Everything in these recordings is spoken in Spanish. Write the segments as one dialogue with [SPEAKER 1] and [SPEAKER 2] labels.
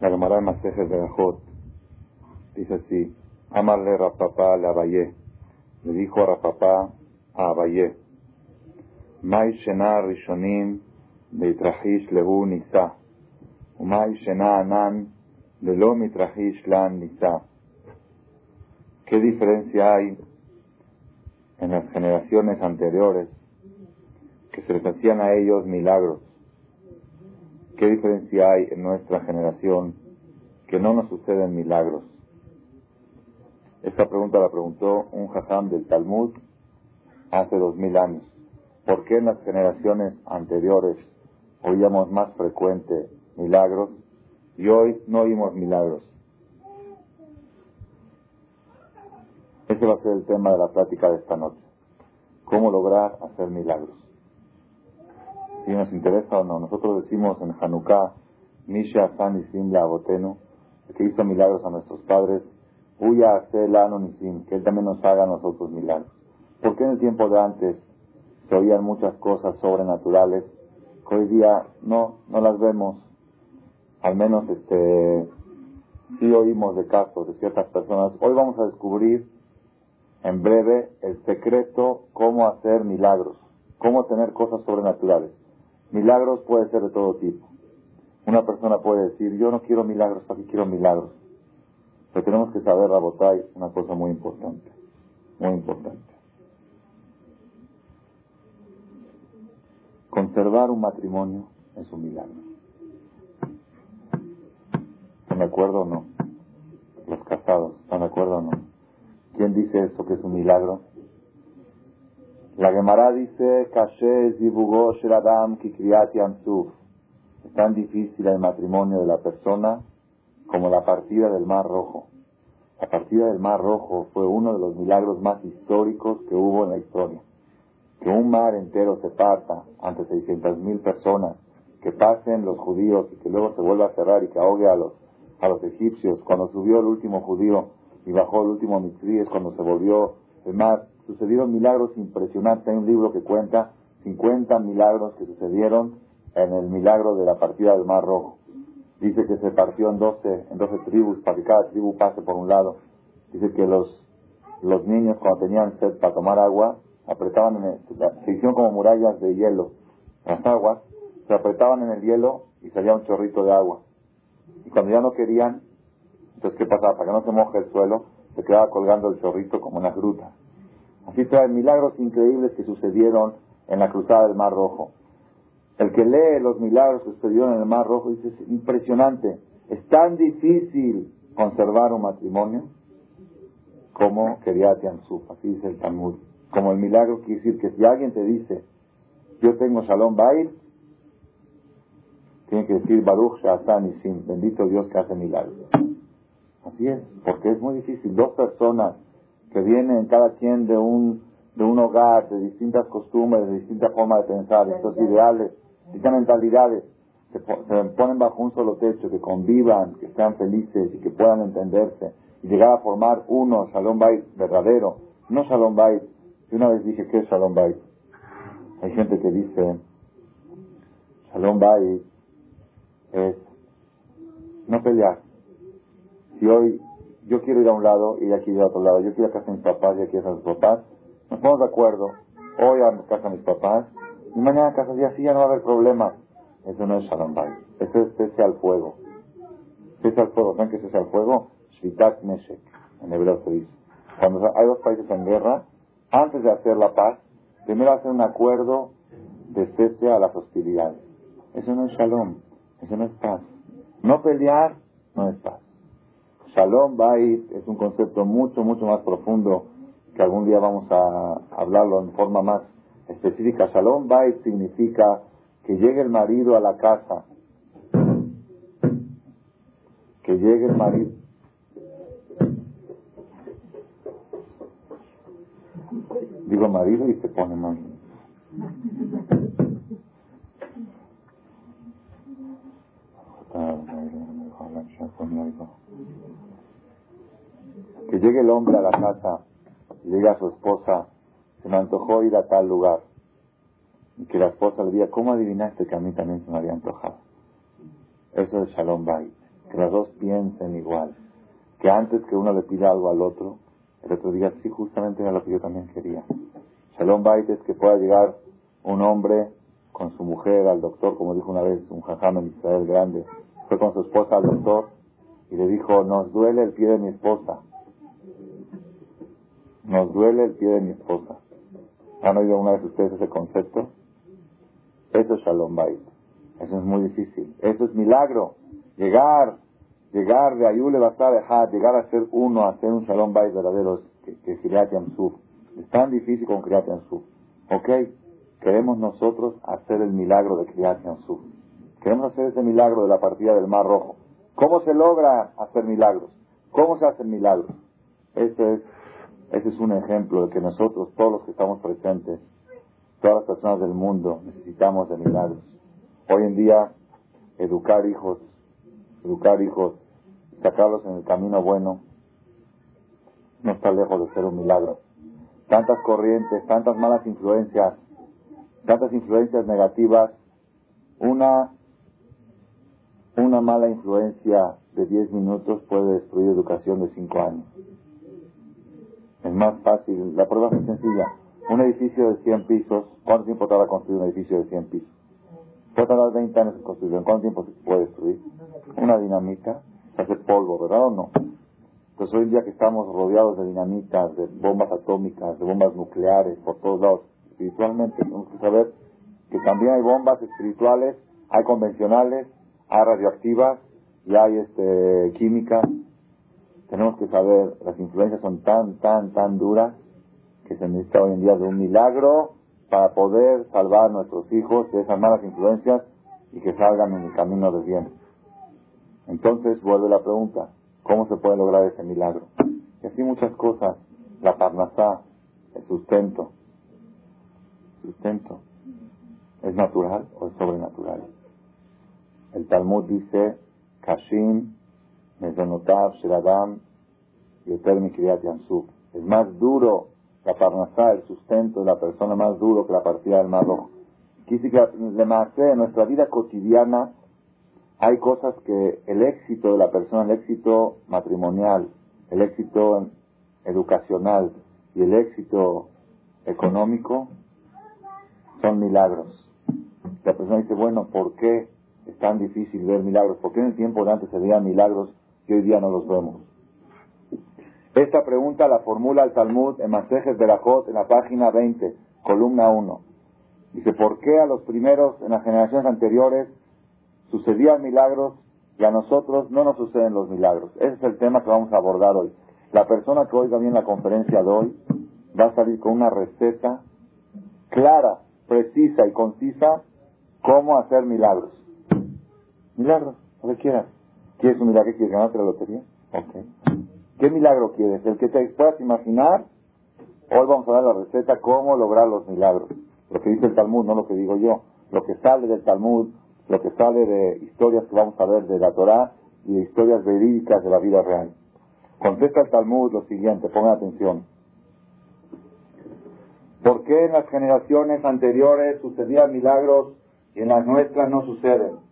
[SPEAKER 1] La Gemara de Gajot dice así, Amarle Rafapá le Abayé. Le dijo a Rafapá a Abayé, Mai Shena Rishonim de Itrahish Lehu Nisa, Umay Shena Anan de Lo Mitrahish Lan Nisa. ¿Qué diferencia hay en las generaciones anteriores que se les hacían a ellos milagros? ¿Qué diferencia hay en nuestra generación que no nos suceden milagros? Esta pregunta la preguntó un jajam del Talmud hace dos mil años. ¿Por qué en las generaciones anteriores oíamos más frecuente milagros y hoy no oímos milagros? Ese va a ser el tema de la plática de esta noche. ¿Cómo lograr hacer milagros? Si nos interesa o no. Nosotros decimos en Hanukkah, Misha San Isim la que hizo milagros a nuestros padres, Uya Hace Nisim, que Él también nos haga a nosotros milagros. ¿Por qué en el tiempo de antes se oían muchas cosas sobrenaturales que hoy día no, no las vemos? Al menos este, sí oímos de casos de ciertas personas. Hoy vamos a descubrir en breve el secreto cómo hacer milagros, cómo tener cosas sobrenaturales. Milagros puede ser de todo tipo. Una persona puede decir, yo no quiero milagros, ¿para qué quiero milagros? Pero tenemos que saber, Rabotay, una cosa muy importante. Muy importante. Conservar un matrimonio es un milagro. ¿Están de acuerdo o no? Los casados, ¿están de acuerdo o no? ¿Quién dice eso que es un milagro? La Gemara dice, Es tan difícil el matrimonio de la persona como la partida del Mar Rojo. La partida del Mar Rojo fue uno de los milagros más históricos que hubo en la historia. Que un mar entero se parta ante 600.000 personas, que pasen los judíos y que luego se vuelva a cerrar y que ahogue a los, a los egipcios. Cuando subió el último judío y bajó el último mitzvah es cuando se volvió el mar sucedieron milagros impresionantes. Hay un libro que cuenta 50 milagros que sucedieron en el milagro de la partida del Mar Rojo. Dice que se partió en 12, en 12 tribus para que cada tribu pase por un lado. Dice que los, los niños cuando tenían sed para tomar agua, apretaban en el, se hicieron como murallas de hielo. Las aguas se apretaban en el hielo y salía un chorrito de agua. Y cuando ya no querían, entonces ¿qué pasaba? Para que no se moje el suelo, se quedaba colgando el chorrito como una gruta. Así trae milagros increíbles que sucedieron en la cruzada del Mar Rojo. El que lee los milagros que sucedieron en el Mar Rojo dice, es impresionante, es tan difícil conservar un matrimonio como quería Tiansuf, así dice el Talmud. Como el milagro quiere decir que si alguien te dice, yo tengo Shalom Bait, tiene que decir Baruch Shatan y Sim, bendito Dios que hace milagros. Así es, porque es muy difícil. Dos personas que vienen cada quien de un, de un hogar, de distintas costumbres, de distintas formas de pensar, de estos ideales, distintas mentalidades, se, se ponen bajo un solo techo, que convivan, que sean felices y que puedan entenderse y llegar a formar uno, Shalom Bait verdadero, no Shalom Bait. Yo una vez dije, ¿qué es Shalom Bait? Hay gente que dice, Shalom Bait es no pelear. Si hoy yo quiero ir a un lado y ella quiere ir a otro lado, yo quiero ir a casa de mis papás y ella quiere ir a sus papás, nos ponemos de acuerdo, hoy a casa de mis papás y mañana a casa de así ya no va a haber problema. Eso no es Shalom Bay, eso es cese al fuego. Cese al fuego, ¿saben qué es cese al fuego? Shvitat Meshek, en hebreo se dice. Cuando hay dos países en guerra, antes de hacer la paz, primero hacer un acuerdo de cese a las hostilidades. Eso no es Shalom, eso no es paz. No pelear no es paz. Shalom Bait es un concepto mucho, mucho más profundo que algún día vamos a hablarlo en forma más específica. Shalom Bait significa que llegue el marido a la casa, que llegue el marido. Digo marido y se pone mal. Que llegue el hombre a la casa y diga a su esposa, se me antojó ir a tal lugar. Y que la esposa le diga, ¿cómo adivinaste que a mí también se me había antojado? Eso es Shalom Bay. que las dos piensen igual, que antes que uno le pida algo al otro, el otro diga, sí, justamente era lo que yo también quería. Shalom Bait es que pueda llegar un hombre con su mujer al doctor, como dijo una vez un jajam en Israel grande, fue con su esposa al doctor y le dijo, nos duele el pie de mi esposa. Nos duele el pie de mi esposa. ¿Han oído una vez ustedes ese concepto? Eso es Shalom Bait. Eso es muy difícil. Eso es milagro. Llegar, llegar de Ayule Basar llegar a ser uno, a ser un Shalom Bait verdadero, que, que es Es tan difícil con Kriyat Yamsuf. ¿Ok? Queremos nosotros hacer el milagro de Kriyat Yamsuf. Queremos hacer ese milagro de la partida del Mar Rojo. ¿Cómo se logra hacer milagros? ¿Cómo se hacen milagros? Ese es, ese es un ejemplo de que nosotros, todos los que estamos presentes, todas las personas del mundo, necesitamos de milagros. Hoy en día, educar hijos, educar hijos, sacarlos en el camino bueno, no está lejos de ser un milagro. Tantas corrientes, tantas malas influencias, tantas influencias negativas, una una mala influencia de 10 minutos puede destruir educación de 5 años. Es más fácil, la prueba es sencilla. Un edificio de 100 pisos, ¿cuánto tiempo tarda construir un edificio de 100 pisos? Puede tardar 20 años en construirlo. ¿En cuánto tiempo se puede destruir? Una dinamita, hace polvo, ¿verdad o no? Entonces hoy en día que estamos rodeados de dinamitas, de bombas atómicas, de bombas nucleares por todos lados, espiritualmente, tenemos que saber que también hay bombas espirituales, hay convencionales, hay radioactivas y hay este, química. Tenemos que saber, las influencias son tan, tan, tan duras que se necesita hoy en día de un milagro para poder salvar a nuestros hijos de esas malas influencias y que salgan en el camino del bien. Entonces vuelve la pregunta, ¿cómo se puede lograr ese milagro? Y así muchas cosas, la parnasá, el sustento. ¿Sustento? ¿Es natural o es sobrenatural? El Talmud dice, Kashim, Mezonotav, Sheradam, Yoter Mikriyat Yansuf. Es más duro la parnasá, el sustento de la persona más duro que la partida del mar rojo. Quise que en nuestra vida cotidiana hay cosas que el éxito de la persona, el éxito matrimonial, el éxito educacional y el éxito económico son milagros. La persona dice, bueno, ¿por qué es tan difícil ver milagros? ¿Por qué en el tiempo de antes se veían milagros y hoy día no los vemos? Esta pregunta la formula el Talmud en Masejes Berajot en la página 20, columna 1. Dice, ¿por qué a los primeros, en las generaciones anteriores, sucedían milagros y a nosotros no nos suceden los milagros? Ese es el tema que vamos a abordar hoy. La persona que oiga bien la conferencia de hoy va a salir con una receta clara, precisa y concisa cómo hacer milagros. Milagros, lo que quieras. ¿Quieres un milagro? ¿Quieres ganarte la lotería? Ok. ¿Qué milagro quieres? ¿El que te puedas imaginar? Hoy vamos a dar la receta cómo lograr los milagros. Lo que dice el Talmud, no lo que digo yo. Lo que sale del Talmud, lo que sale de historias que vamos a ver de la Torah y de historias verídicas de la vida real. Contesta el Talmud lo siguiente, pongan atención. ¿Por qué en las generaciones anteriores sucedían milagros y en las nuestras no suceden?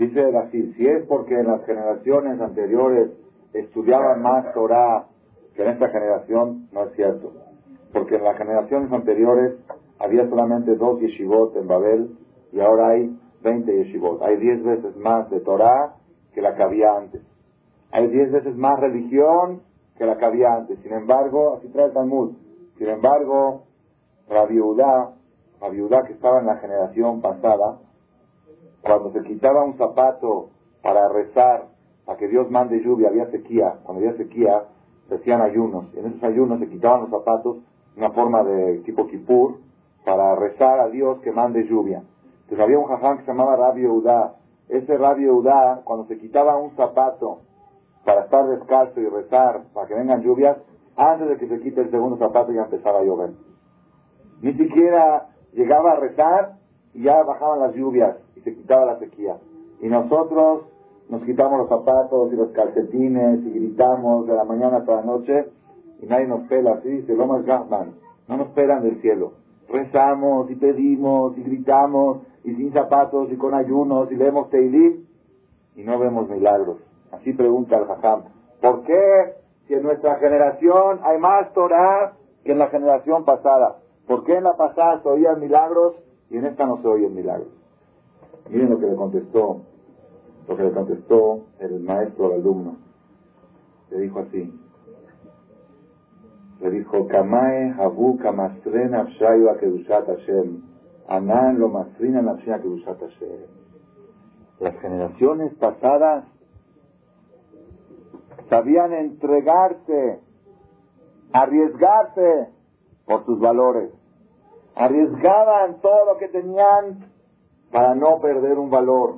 [SPEAKER 1] Dice así, si es porque en las generaciones anteriores estudiaban más Torah que en esta generación, no es cierto. Porque en las generaciones anteriores había solamente dos yeshivot en Babel y ahora hay 20 yeshivot. Hay 10 veces más de Torah que la que había antes. Hay 10 veces más religión que la que había antes. Sin embargo, así trae el Talmud. Sin embargo, la viuda, la viuda que estaba en la generación pasada, cuando se quitaba un zapato para rezar a que Dios mande lluvia, había sequía, cuando había sequía se hacían ayunos, en esos ayunos se quitaban los zapatos, una forma de tipo kipur, para rezar a Dios que mande lluvia. Entonces había un jaján que se llamaba Rabio Udá, ese Rabio Udá, cuando se quitaba un zapato para estar descalzo y rezar para que vengan lluvias, antes de que se quite el segundo zapato ya empezaba a llover. Ni siquiera llegaba a rezar y ya bajaban las lluvias y se quitaba la sequía. Y nosotros nos quitamos los zapatos y los calcetines y gritamos de la mañana hasta la noche y nadie nos pela, así dice Lomas Gahman, no nos pelan del cielo. Rezamos y pedimos y gritamos y sin zapatos y con ayunos y leemos Teilim y no vemos milagros. Así pregunta el Jajam. ¿Por qué si en nuestra generación hay más Torah que en la generación pasada? ¿Por qué en la pasada se oían milagros y en esta no se oyen milagros? Miren lo que le contestó, lo que le contestó el maestro al alumno. Le dijo así. Le dijo, Kamae Habu Kamasren Afshayu Akedushat Hashem. Anan lo Masrina Kedushat Hashem. Las generaciones pasadas sabían entregarse, arriesgarse por sus valores. Arriesgaban todo lo que tenían para no perder un valor.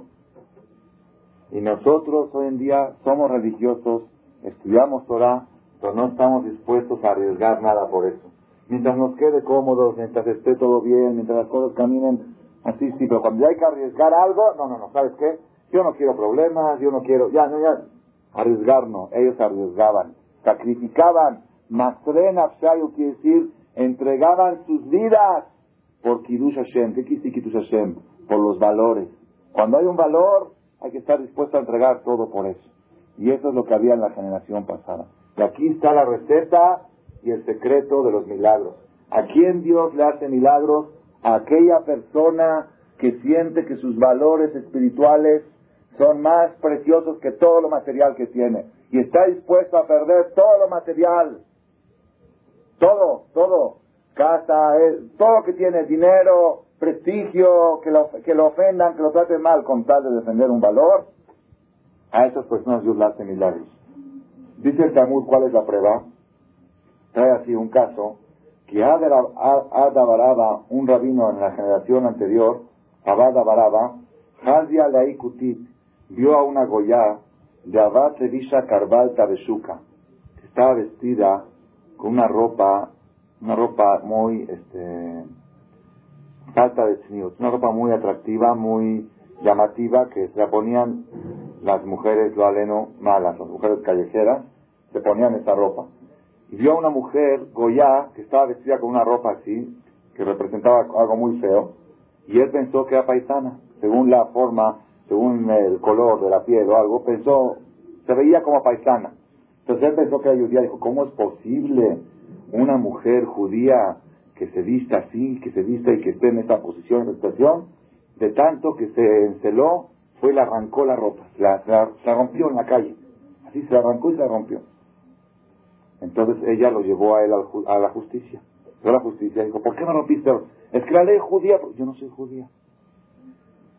[SPEAKER 1] Y nosotros hoy en día somos religiosos, estudiamos Torah, pero no estamos dispuestos a arriesgar nada por eso. Mientras nos quede cómodos, mientras esté todo bien, mientras las cosas caminen así, sí, pero cuando hay que arriesgar algo, no, no, no, ¿sabes qué? Yo no quiero problemas, yo no quiero, ya, no, ya, arriesgarnos, ellos arriesgaban, sacrificaban, Masren Afshayu quiere decir, entregaban sus vidas por Kiddush Hashem. ¿Qué quiere Kiddush Hashem? Por los valores. Cuando hay un valor, hay que estar dispuesto a entregar todo por eso. Y eso es lo que había en la generación pasada. Y aquí está la receta y el secreto de los milagros. ¿A quién Dios le hace milagros? A aquella persona que siente que sus valores espirituales son más preciosos que todo lo material que tiene. Y está dispuesto a perder todo lo material. Todo, todo. Casa, todo lo que tiene, dinero, prestigio, que lo, que lo ofendan, que lo traten mal con tal de defender un valor. A esas personas Dios le hace milagros. Dice el Talmud cuál es la prueba. Trae así un caso que Ada Baraba, un rabino en la generación anterior, Abada Baraba, Hazia Laikutit, vio a una Goya de Abad Revisha Carval Tabeshuka, que estaba vestida con una ropa, una ropa muy, este, falta de tzniut, una ropa muy atractiva, muy llamativa, que se la ponían las mujeres, lo aleno, malas, las mujeres callejeras, se ponían esa ropa. Y vio a una mujer, Goya, que estaba vestida con una ropa así, que representaba algo muy feo, y él pensó que era paisana, según la forma según el color de la piel o algo, pensó, se veía como paisana. Entonces él pensó que era judía, dijo, ¿cómo es posible una mujer judía que se vista así, que se vista y que esté en esa posición, en situación? De tanto que se enceló, fue y le arrancó la ropa, la, la, rompió en la calle. Así se la arrancó y se la rompió. Entonces ella lo llevó a él a la justicia. A la justicia dijo, ¿por qué no rompiste? Es que la ley judía, yo no soy judía.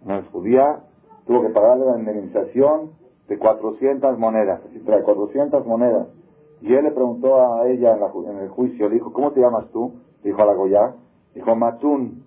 [SPEAKER 1] No es judía, tuvo que pagarle la indemnización de 400 monedas, así trae 400 monedas. Y él le preguntó a ella en, el juicio, le dijo, ¿cómo te llamas tú? Dijo a la Goya, dijo Matún,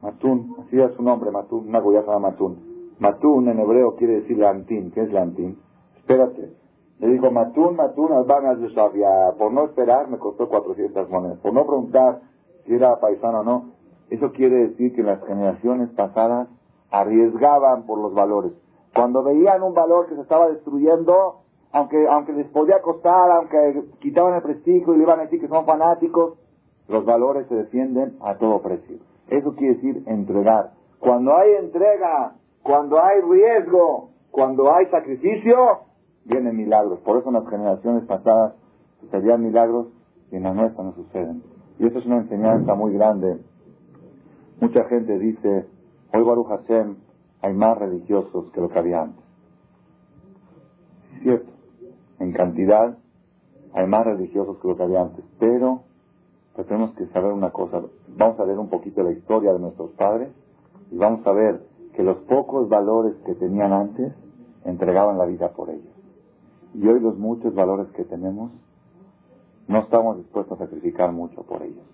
[SPEAKER 1] Matún, así es su nombre, Matún, una Goya se llama Matún. Matún en hebreo quiere decir lantín, ¿qué es lantín? Espérate. Le dijo, Matún, Matún, albanas de Shavia. Por no esperar me costó 400 monedas. Por no preguntar si era paisano o no. Eso quiere decir que en las generaciones pasadas arriesgaban por los valores. Cuando veían un valor que se estaba destruyendo, aunque, aunque les podía costar, aunque quitaban el prestigio y le iban a decir que son fanáticos, los valores se defienden a todo precio. Eso quiere decir entregar. Cuando hay entrega, cuando hay riesgo, cuando hay sacrificio, vienen milagros. Por eso en las generaciones pasadas sucedían milagros y en las nuestras no suceden. Y eso es una enseñanza muy grande. Mucha gente dice, Hoy Baruch Hashem hay más religiosos que lo que había antes. Es cierto, en cantidad hay más religiosos que lo que había antes, pero pues tenemos que saber una cosa. Vamos a ver un poquito la historia de nuestros padres y vamos a ver que los pocos valores que tenían antes entregaban la vida por ellos. Y hoy los muchos valores que tenemos no estamos dispuestos a sacrificar mucho por ellos.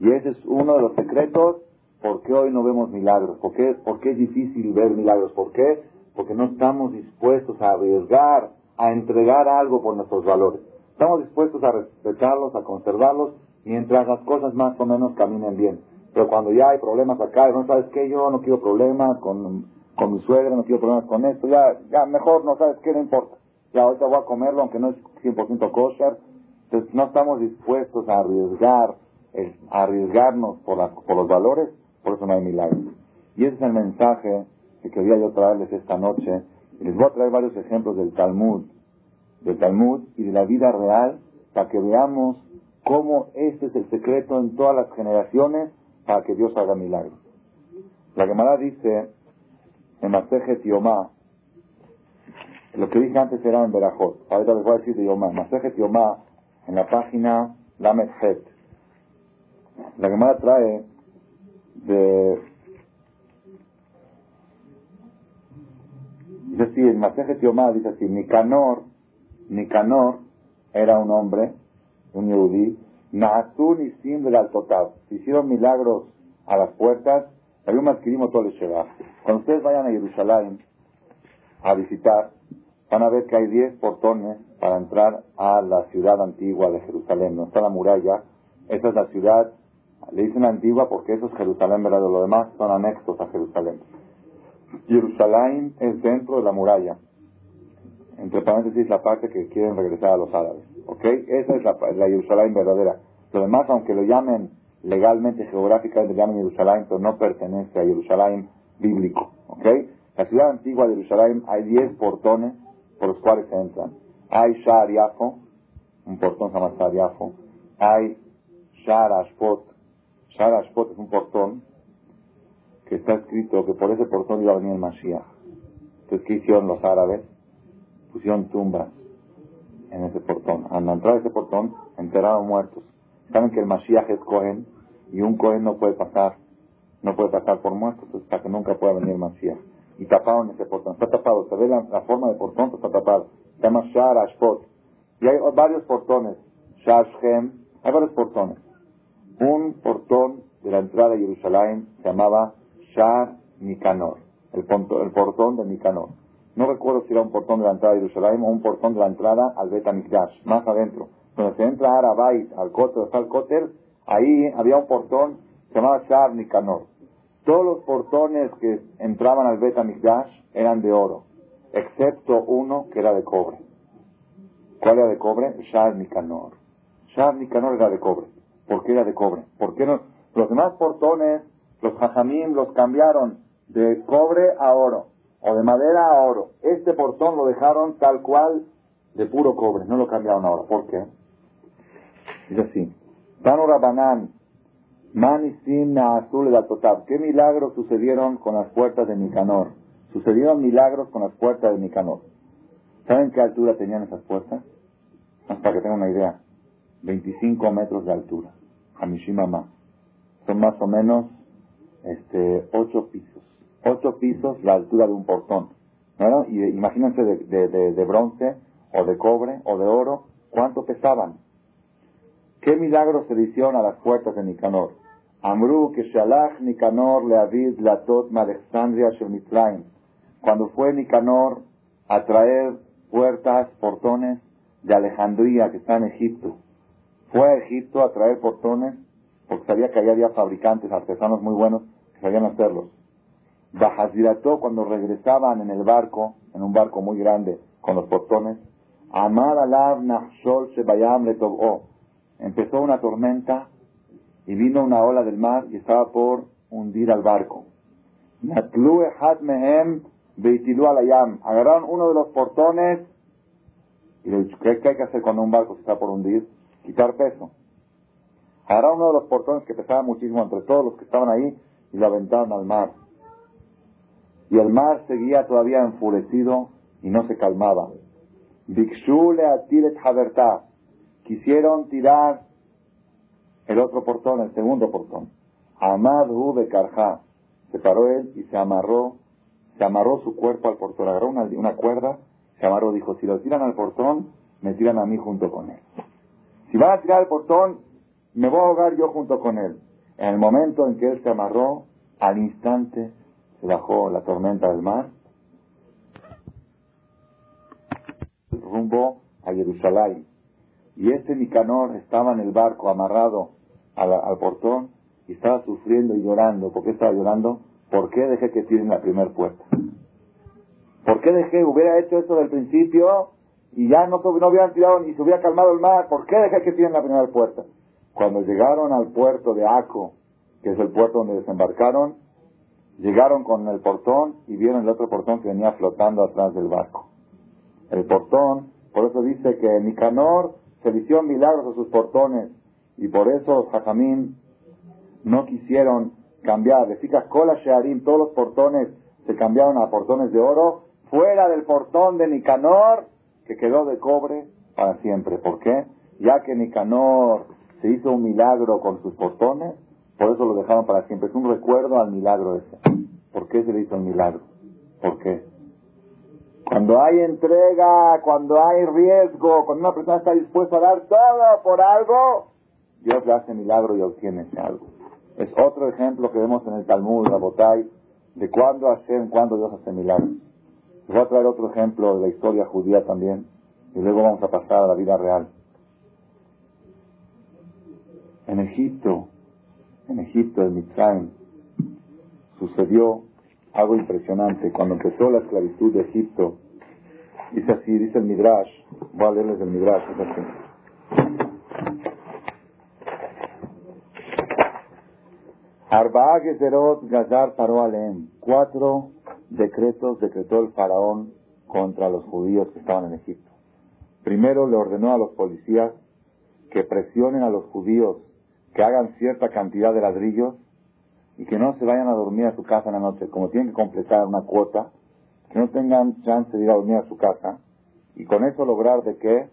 [SPEAKER 1] Y ese es uno de los secretos ¿Por qué hoy no vemos milagros? ¿Por qué, ¿Por qué es difícil ver milagros? ¿Por qué? Porque no estamos dispuestos a arriesgar, a entregar algo por nuestros valores. Estamos dispuestos a respetarlos, a conservarlos, mientras las cosas más o menos caminen bien. Pero cuando ya hay problemas acá, no sabes qué, yo no quiero problemas con, con mi suegra, no quiero problemas con esto, ya, ya mejor no sabes qué, no importa. Ya ahorita voy a comerlo, aunque no es 100% kosher. Entonces no estamos dispuestos a arriesgar, a arriesgarnos por, por los valores por eso no hay milagros. Y ese es el mensaje que quería yo traerles esta noche, Les voy a traer varios ejemplos del Talmud, del Talmud y de la vida real para que veamos cómo este es el secreto en todas las generaciones para que Dios haga milagros. La Gemara dice en Masejet Yomá, lo que dije antes era en Berajot, ahorita les voy a decir de Yomá, Masejet Yomá, en la página Lamed Het. La Gemara trae de Dice así, en Masejet Yomá dice así, Nicanor, Nicanor era un hombre, un yudí, Naasun y Sim del Altotab. Hicieron milagros a las puertas, un adquirimos todo el Cuando ustedes vayan a Jerusalén a visitar, van a ver que hay 10 portones para entrar a la ciudad antigua de Jerusalén. No está la muralla, esa es la ciudad, le dicen antigua porque eso es Jerusalén, ¿verdad? Lo demás son anexos a Jerusalén. Jerusalén es dentro de la muralla. Entre paréntesis, la parte que quieren regresar a los árabes. ¿Ok? Esa es la, Jerusalén verdadera. Lo demás, aunque lo llamen legalmente, geográficamente, llamen Jerusalén, pero no pertenece a Jerusalén bíblico. ¿Ok? La ciudad antigua de Jerusalén hay 10 portones por los cuales se entran. Hay Shar Yafo, un portón se llama Shar Yafo. Hay Shar Ashpot. Shar Ashpot es un portón que está escrito que por ese portón iba a venir el Mashiach. Entonces, ¿qué hicieron los árabes? Pusieron tumbas en ese portón. Al entrar a ese portón, enterraron muertos. Saben que el Mashiach es Cohen y un Cohen no puede pasar, no puede pasar por muertos hasta que nunca pueda venir el Mashiach. Y taparon ese portón. Está tapado. ¿Se ve la, forma de portón? Está tapado. Se llama Shar Ashpot. Y hay varios portones. Shar Shem. Hay varios portones. Un portón de la entrada de Jerusalén se llamaba Shar Nicanor, el, el portón de Nicanor. No recuerdo si era un portón de la entrada de Jerusalén o un portón de la entrada al Bet más adentro. Donde se entra a Arabait, al Kotel, está el Kotel, ahí había un portón se llamaba Shar Nicanor. Todos los portones que entraban al Bet eran de oro, excepto uno que era de cobre. ¿Cuál era de cobre? Shar Nicanor. Shar Nicanor era de cobre. ¿Por qué era de cobre? ¿Por qué no? Los demás portones los jajamim los cambiaron de cobre a oro o de madera a oro. Este portón lo dejaron tal cual de puro cobre, no lo cambiaron ahora. ¿Por qué? Es así. Tano Rabanán, Manisim Azul Totab. ¿Qué milagros sucedieron con las puertas de Nicanor? Sucedieron milagros con las puertas de Nicanor. ¿Saben qué altura tenían esas puertas? para que tengan una idea. 25 metros de altura. A. Son más o menos este, ocho pisos. Ocho pisos la altura de un portón. ¿no? Y imagínense de, de, bronce, o de cobre, o de oro, ¿cuánto pesaban? ¿Qué milagros se hicieron a las puertas de Nicanor? Amru que Nicanor Leavid Latot Alexandria Shemitzrayim. Cuando fue Nicanor a traer puertas, portones de Alejandría, que está en Egipto. Fue a Egipto a traer portones porque sabía que había fabricantes, artesanos muy buenos que sabían hacerlos. Bajazirató, cuando regresaban en el barco, en un barco muy grande, con los portones, Amar alav shebayam. Empezó una tormenta y vino una ola del mar y estaba por hundir al barco. Beitilu alayam. Agarraron uno de los portones y le dijo, ¿qué hay que hacer cuando un barco se está por hundir? Quitar peso. Hará uno de los portones que pesaba muchísimo entre todos los que estaban ahí y lo aventaron al mar. Y el mar seguía todavía enfurecido y no se calmaba. Bikshule atiret habertá. Quisieron tirar el otro portón, el segundo portón. Amad de karja. Se paró él y se amarró, se amarró su cuerpo al portón, agarró una, una cuerda, se amarró, dijo, si lo tiran al portón, me tiran a mí junto con él. Si van a tirar el portón, me voy a ahogar yo junto con él. En el momento en que él se amarró, al instante se bajó la tormenta del mar, rumbo a Jerusalén. Y este Nicanor estaba en el barco amarrado al, portón y estaba sufriendo y llorando. ¿Por qué estaba llorando? ¿Por qué dejé que tiren la primera puerta? ¿Por qué dejé, hubiera hecho esto del principio y ya no, no hubieran tirado ni se hubiera calmado el mar? ¿Por qué dejé que tiren la primera puerta? Cuando llegaron al puerto de Aco, que es el puerto donde desembarcaron, Llegaron con el portón y vieron el otro portón que venía flotando atrás del barco. El portón, por eso dice que Nicanor se hicieron milagros a sus portones y por eso Jajamín no quisieron cambiar. Le Cola Shearim, todos los portones se cambiaron a portones de oro, fuera del portón de Nicanor, que quedó de cobre para siempre. ¿Por qué? Ya que Nicanor se hizo un milagro con sus portones, por eso lo dejaron para siempre. Es un recuerdo al milagro ese. ¿Por qué se le hizo el milagro? ¿Por qué? Cuando hay entrega, cuando hay riesgo, cuando una persona está dispuesta a dar todo por algo, Dios le hace milagro y obtiene ese algo. Es otro ejemplo que vemos en el Talmud, la Botay, de cuándo hace, cuándo Dios hace milagros. Les voy a traer otro ejemplo de la historia judía también, y luego vamos a pasar a la vida real. En Egipto, en Egipto, en Mitzrayim, sucedió algo impresionante. Cuando empezó la esclavitud de Egipto, dice así, dice el Midrash, voy a leerles el Midrash, Arba'a Gezerot Gazar Paró Alem. Cuatro decretos decretó el faraón contra los judíos que estaban en Egipto. Primero le ordenó a los policías que presionen a los judíos que hagan cierta cantidad de ladrillos y que no se vayan a dormir a su casa en la noche. Como tienen que completar una cuota, que no tengan chance de ir a dormir a su casa y con eso lograr de que,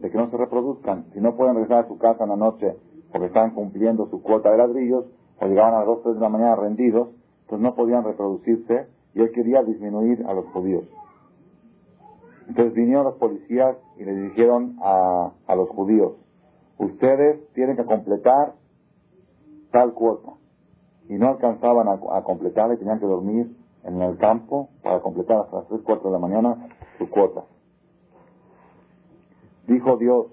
[SPEAKER 1] de que no se reproduzcan. Si no pueden regresar a su casa en la noche porque están cumpliendo su cuota de ladrillos o llegaban a las 2 de la mañana rendidos, entonces no podían reproducirse y él quería disminuir a los judíos. Entonces vinieron los policías y le dijeron a, a los judíos, ustedes tienen que completar tal cuota. Y no alcanzaban a, completar y tenían que dormir en el campo para completar hasta las 3, 4 de la mañana su cuota. Dijo Dios,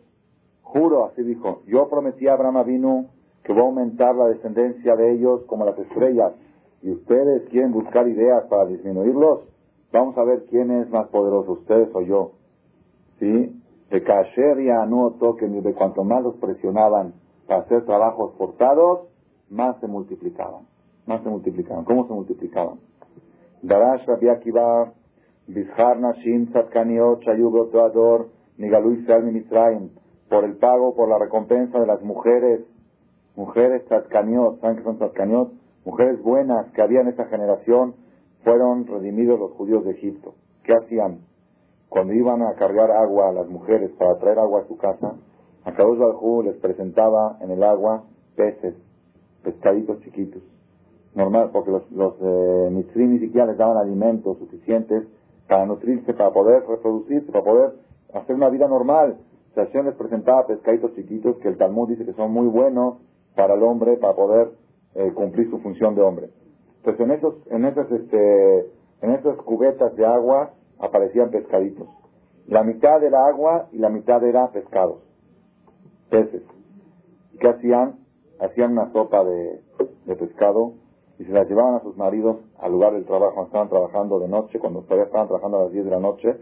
[SPEAKER 1] juro, así dijo, yo prometí a Abraham Avinu que va a aumentar la descendencia de ellos como las estrellas y ustedes quieren buscar ideas para disminuirlos, vamos a ver quién es más poderoso, ustedes o yo. ¿Sí? De Kasher y Anuoto, que de cuanto más los presionaban para hacer trabajos forzados, más se multiplicaban. Más se multiplicaban. ¿Cómo se multiplicaban? Darash Rabbi Akiva, Bizhar Nashim, Tzadkaniot, Shayub Toador, Nigalu Israel Mitzrayim, por el pago, por la recompensa de las mujeres, mujeres Tzadkaniot, ¿saben qué son Tzadkaniot? Mujeres buenas que había en esta generación, fueron redimidos los judíos de Egipto. ¿Qué hacían? Cuando iban a cargar agua a las mujeres para traer agua a su casa, a Kadosh les presentaba en el agua peces, pescaditos chiquitos. Normal, porque los, los eh, ni siquiera les daban alimentos suficientes para nutrirse, para poder reproducirse, para poder hacer una vida normal. Hashem les presentaba pescaditos chiquitos que el Talmud dice que son muy buenos para el hombre, para poder eh, cumplir su función de hombre. Pues en esos, en esas, este, en esas cubetas de agua aparecían pescaditos. La mitad era agua y la mitad era pescados, peces. ¿Qué hacían? Hacían una sopa de, pescado y se la llevaban a sus maridos al lugar del trabajo cuando estaban trabajando de noche, cuando todavía estaban trabajando a las 10 de la noche,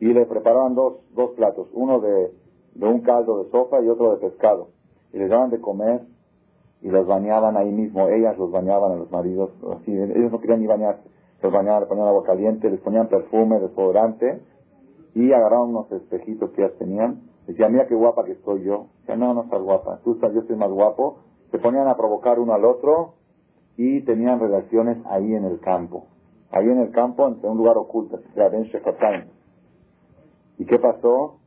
[SPEAKER 1] y le preparaban dos, dos platos, uno de, de un caldo de sopa y otro de pescado. Y les daban de comer y los bañaban ahí mismo, ellas los bañaban a los maridos, así, ellos no querían ni bañarse, los bañaban, les ponían agua caliente, les ponían perfume, desodorante y agarraban unos espejitos que ellas tenían Decía, mira qué guapa que estoy yo. Decía, no, no estás guapa, tú estás, yo soy más guapo. Se ponían a provocar uno al otro y tenían relaciones ahí en el campo. Ahí en el campo, en un lugar oculto, llama Ben ¿Y qué pasó?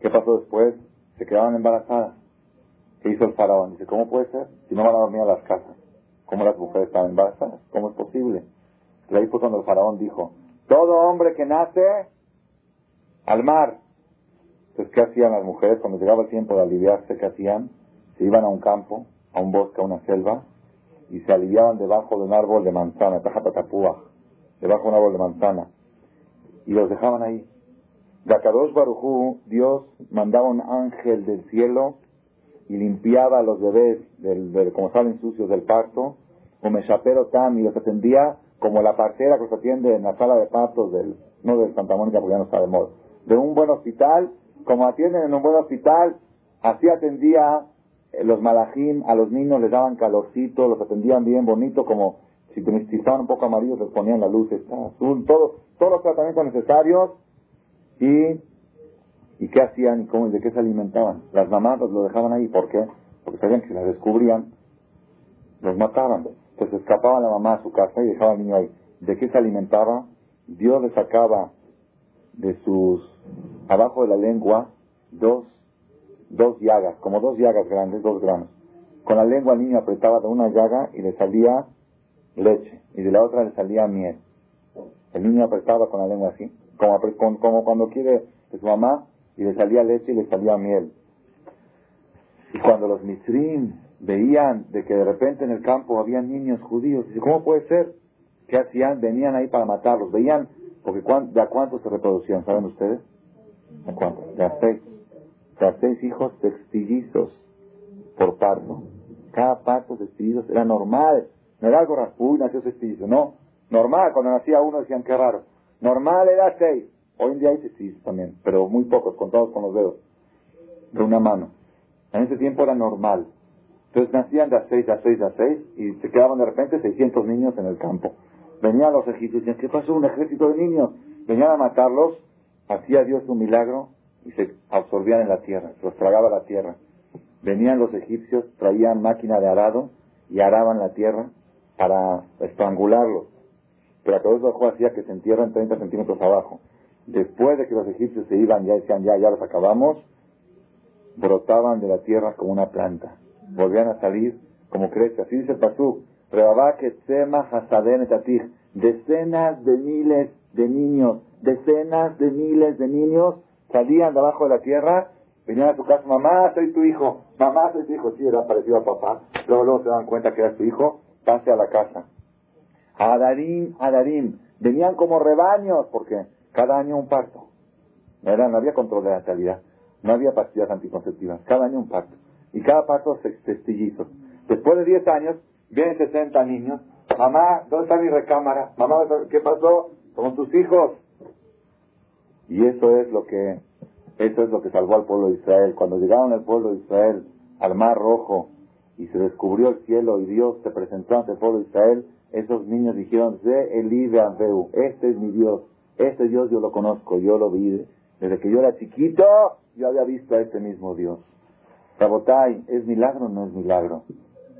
[SPEAKER 1] ¿Qué pasó después? Se quedaban embarazadas. ¿Qué hizo el faraón? Dice, ¿cómo puede ser? Si no van a dormir a las casas. ¿Cómo las mujeres estaban embarazadas? ¿Cómo es posible? Y ahí fue cuando el faraón dijo, todo hombre que nace al mar entonces, ¿qué hacían las mujeres cuando llegaba el tiempo de aliviarse? ¿Qué hacían? Se iban a un campo, a un bosque, a una selva, y se aliviaban debajo de un árbol de manzana, tajapatapúa, debajo de un árbol de manzana, y los dejaban ahí. Dakadosh Barujú, Dios mandaba un ángel del cielo y limpiaba a los bebés, del, como salen sucios del parto, o Meshapero Tam, y los atendía como la partera que los atiende en la sala de partos del, no del Santa Mónica porque ya no está de moda, de un buen hospital como atienden en un buen hospital, así atendía eh, los malajim, a los niños les daban calorcito, los atendían bien bonito, como Si estaban un poco amarillos, les ponían la luz azul, todo, todos los tratamientos necesarios y, y qué hacían y cómo, de qué se alimentaban. Las mamás los lo dejaban ahí, ¿por qué? Porque sabían que si las descubrían, los mataban. Entonces escapaba la mamá a su casa y dejaba al niño ahí. ¿De qué se alimentaba? Dios le sacaba de sus, abajo de la lengua, dos, dos llagas, como dos llagas grandes, dos granos. Con la lengua el niño apretaba de una llaga y le salía leche, y de la otra le salía miel. El niño apretaba con la lengua así, como, como cuando quiere su mamá, y le salía leche y le salía miel. Y cuando los misrim veían de que de repente en el campo había niños judíos, dice, ¿cómo puede ser? ¿Qué hacían? Venían ahí para matarlos. Veían, porque ¿de a cuántos se reproducían? ¿Saben ustedes? A seis. De a seis hijos sextillizos por parto. Cada parto sextillizos era normal. No era algo raspuy, nació sextillizo. No. Normal. Cuando nacía uno decían, qué raro. Normal era seis. Hoy en día hay sextillizos también, pero muy pocos, contados con los dedos. De una mano. En ese tiempo era normal. Entonces nacían de a seis, de a seis, de a seis, y se quedaban de repente 600 niños en el campo. Venían los egipcios y decían, ¿qué pasó? Un ejército de niños. Venían a matarlos, hacía Dios un milagro y se absorbían en la tierra, se los tragaba la tierra. Venían los egipcios, traían máquina de arado y araban la tierra para estrangularlos. Pero a todos los hacía que se entierran 30 centímetros abajo. Después de que los egipcios se iban, ya decían, ya, ya los acabamos, brotaban de la tierra como una planta. Volvían a salir como crece. Así dice el Pasú. Decenas de miles de niños, decenas de miles de niños salían de abajo de la tierra, venían a su casa, mamá, soy tu hijo, mamá, soy tu hijo. Sí, era parecido a papá. Luego, luego se dan cuenta que era su hijo, pase a la casa. Adarim, Adarim. Venían como rebaños, porque cada año un parto. Era, no había control de natalidad. No había pastillas anticonceptivas. Cada año un parto. Y cada parto testillizos. Después de 10 años, vienen 60 niños. Mamá, ¿dónde está mi recámara? Mamá, ¿qué pasó? Somos tus hijos. Y eso es lo que, eso es lo que salvó al pueblo de Israel. Cuando llegaron el pueblo de Israel al Mar Rojo y se descubrió el cielo y Dios se presentó ante el pueblo de Israel, esos niños dijeron, Ze Eli este es mi Dios, este Dios yo lo conozco, yo lo vi. Desde que yo era chiquito, yo había visto a este mismo Dios. Sabotay, ¿es milagro o no es milagro?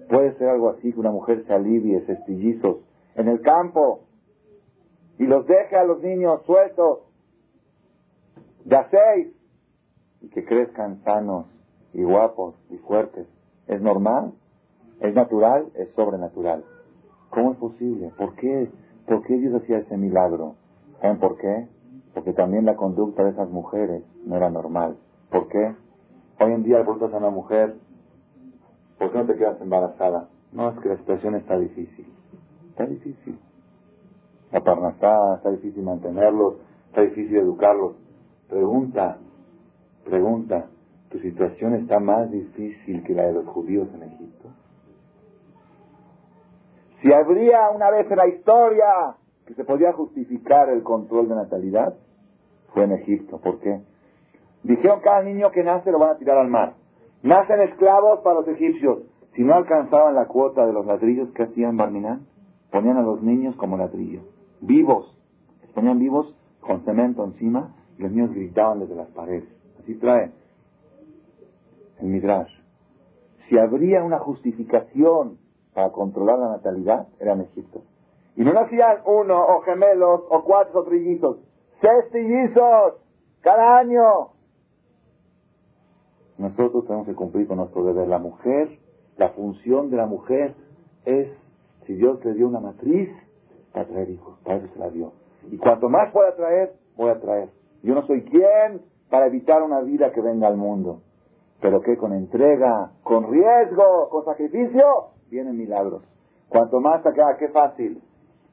[SPEAKER 1] Puede ser algo así que una mujer se alivie, estillizos, en el campo y los deje a los niños sueltos, de a seis, y que crezcan sanos y guapos y fuertes. ¿Es normal? ¿Es natural? ¿Es sobrenatural? ¿Cómo es posible? ¿Por qué? ¿Por qué Dios hacía ese milagro? ¿Saben por qué? Porque también la conducta de esas mujeres no era normal. ¿Por qué? Hoy en día le a una mujer, ¿por qué no te quedas embarazada? No, es que la situación está difícil. Está difícil. La parnasada, está difícil mantenerlos, está difícil educarlos. Pregunta, pregunta, ¿tu situación está más difícil que la de los judíos en Egipto? Si habría una vez en la historia que se podía justificar el control de natalidad, fue en Egipto. ¿Por qué? Dijeron cada niño que nace lo van a tirar al mar. Nacen esclavos para los egipcios. Si no alcanzaban la cuota de los ladrillos, ¿qué hacían Barminán? Ponían a los niños como ladrillos. Vivos. Ponían vivos con cemento encima los niños gritaban desde las paredes. Así trae el Midrash. Si habría una justificación para controlar la natalidad, era en Egipto. Y no nacían uno, o gemelos, o cuatro trillizos. Seis trillizos cada año. Nosotros tenemos que cumplir con nuestro deber. La mujer, la función de la mujer es, si Dios le dio una matriz, para traer hijos, para eso se la dio. Y cuanto más pueda traer, voy a traer. Yo no soy quien para evitar una vida que venga al mundo. Pero que con entrega, con riesgo, con sacrificio, vienen milagros. Cuanto más acá, qué fácil.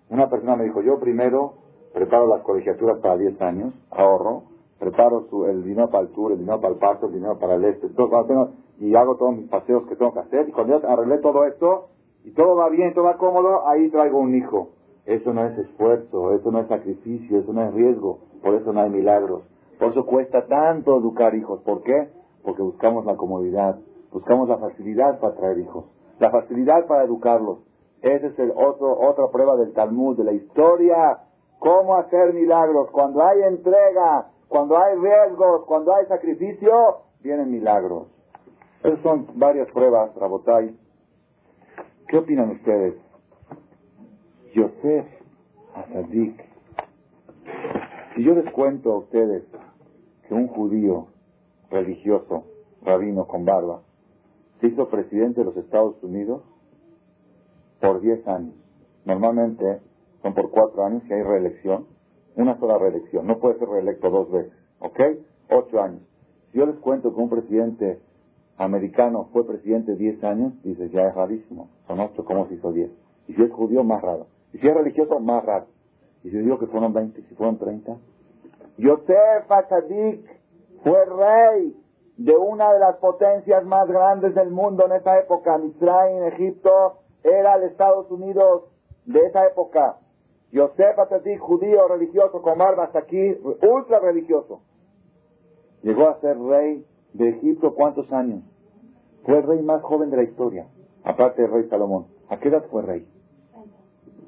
[SPEAKER 1] Una persona me dijo, yo primero preparo las colegiaturas para 10 años, ahorro, preparo el dinero para el tour, el dinero para el parto, el dinero para el este, todo, y hago todos mis paseos que tengo que hacer, y cuando yo arreglé todo esto, y todo va bien, todo va cómodo, ahí traigo un hijo. Eso no es esfuerzo, eso no es sacrificio, eso no es riesgo, por eso no hay milagros. Por eso cuesta tanto educar hijos. ¿Por qué? Porque buscamos la comodidad, buscamos la facilidad para traer hijos, la facilidad para educarlos. Esa es el otra prueba del Talmud, de la historia. ¿Cómo hacer milagros? Cuando hay entrega, cuando hay riesgos, cuando hay sacrificio, vienen milagros. Esas son varias pruebas, Rabotai. ¿Qué opinan ustedes? Yosef Azadik. Si yo les cuento a ustedes que un judío religioso, rabino con barba, se hizo presidente de los Estados Unidos por 10 años. Normalmente son por 4 años y hay reelección. Una sola reelección. No puede ser reelecto dos veces. ¿Ok? 8 años. Si yo les cuento que un presidente americano fue presidente 10 años, dices, ya es rarísimo. Son 8, ¿cómo se hizo 10? Y si es judío, más raro. Y si es religioso, más raro. Y si digo que fueron 20, si fueron 30. Yosef Atadik fue rey de una de las potencias más grandes del mundo en esa época. en Egipto, era el Estados Unidos de esa época. Yosef Atadik, judío, religioso, con barba hasta aquí, ultra religioso. Llegó a ser rey de Egipto cuántos años? Fue el rey más joven de la historia, aparte del rey Salomón. ¿A qué edad fue rey?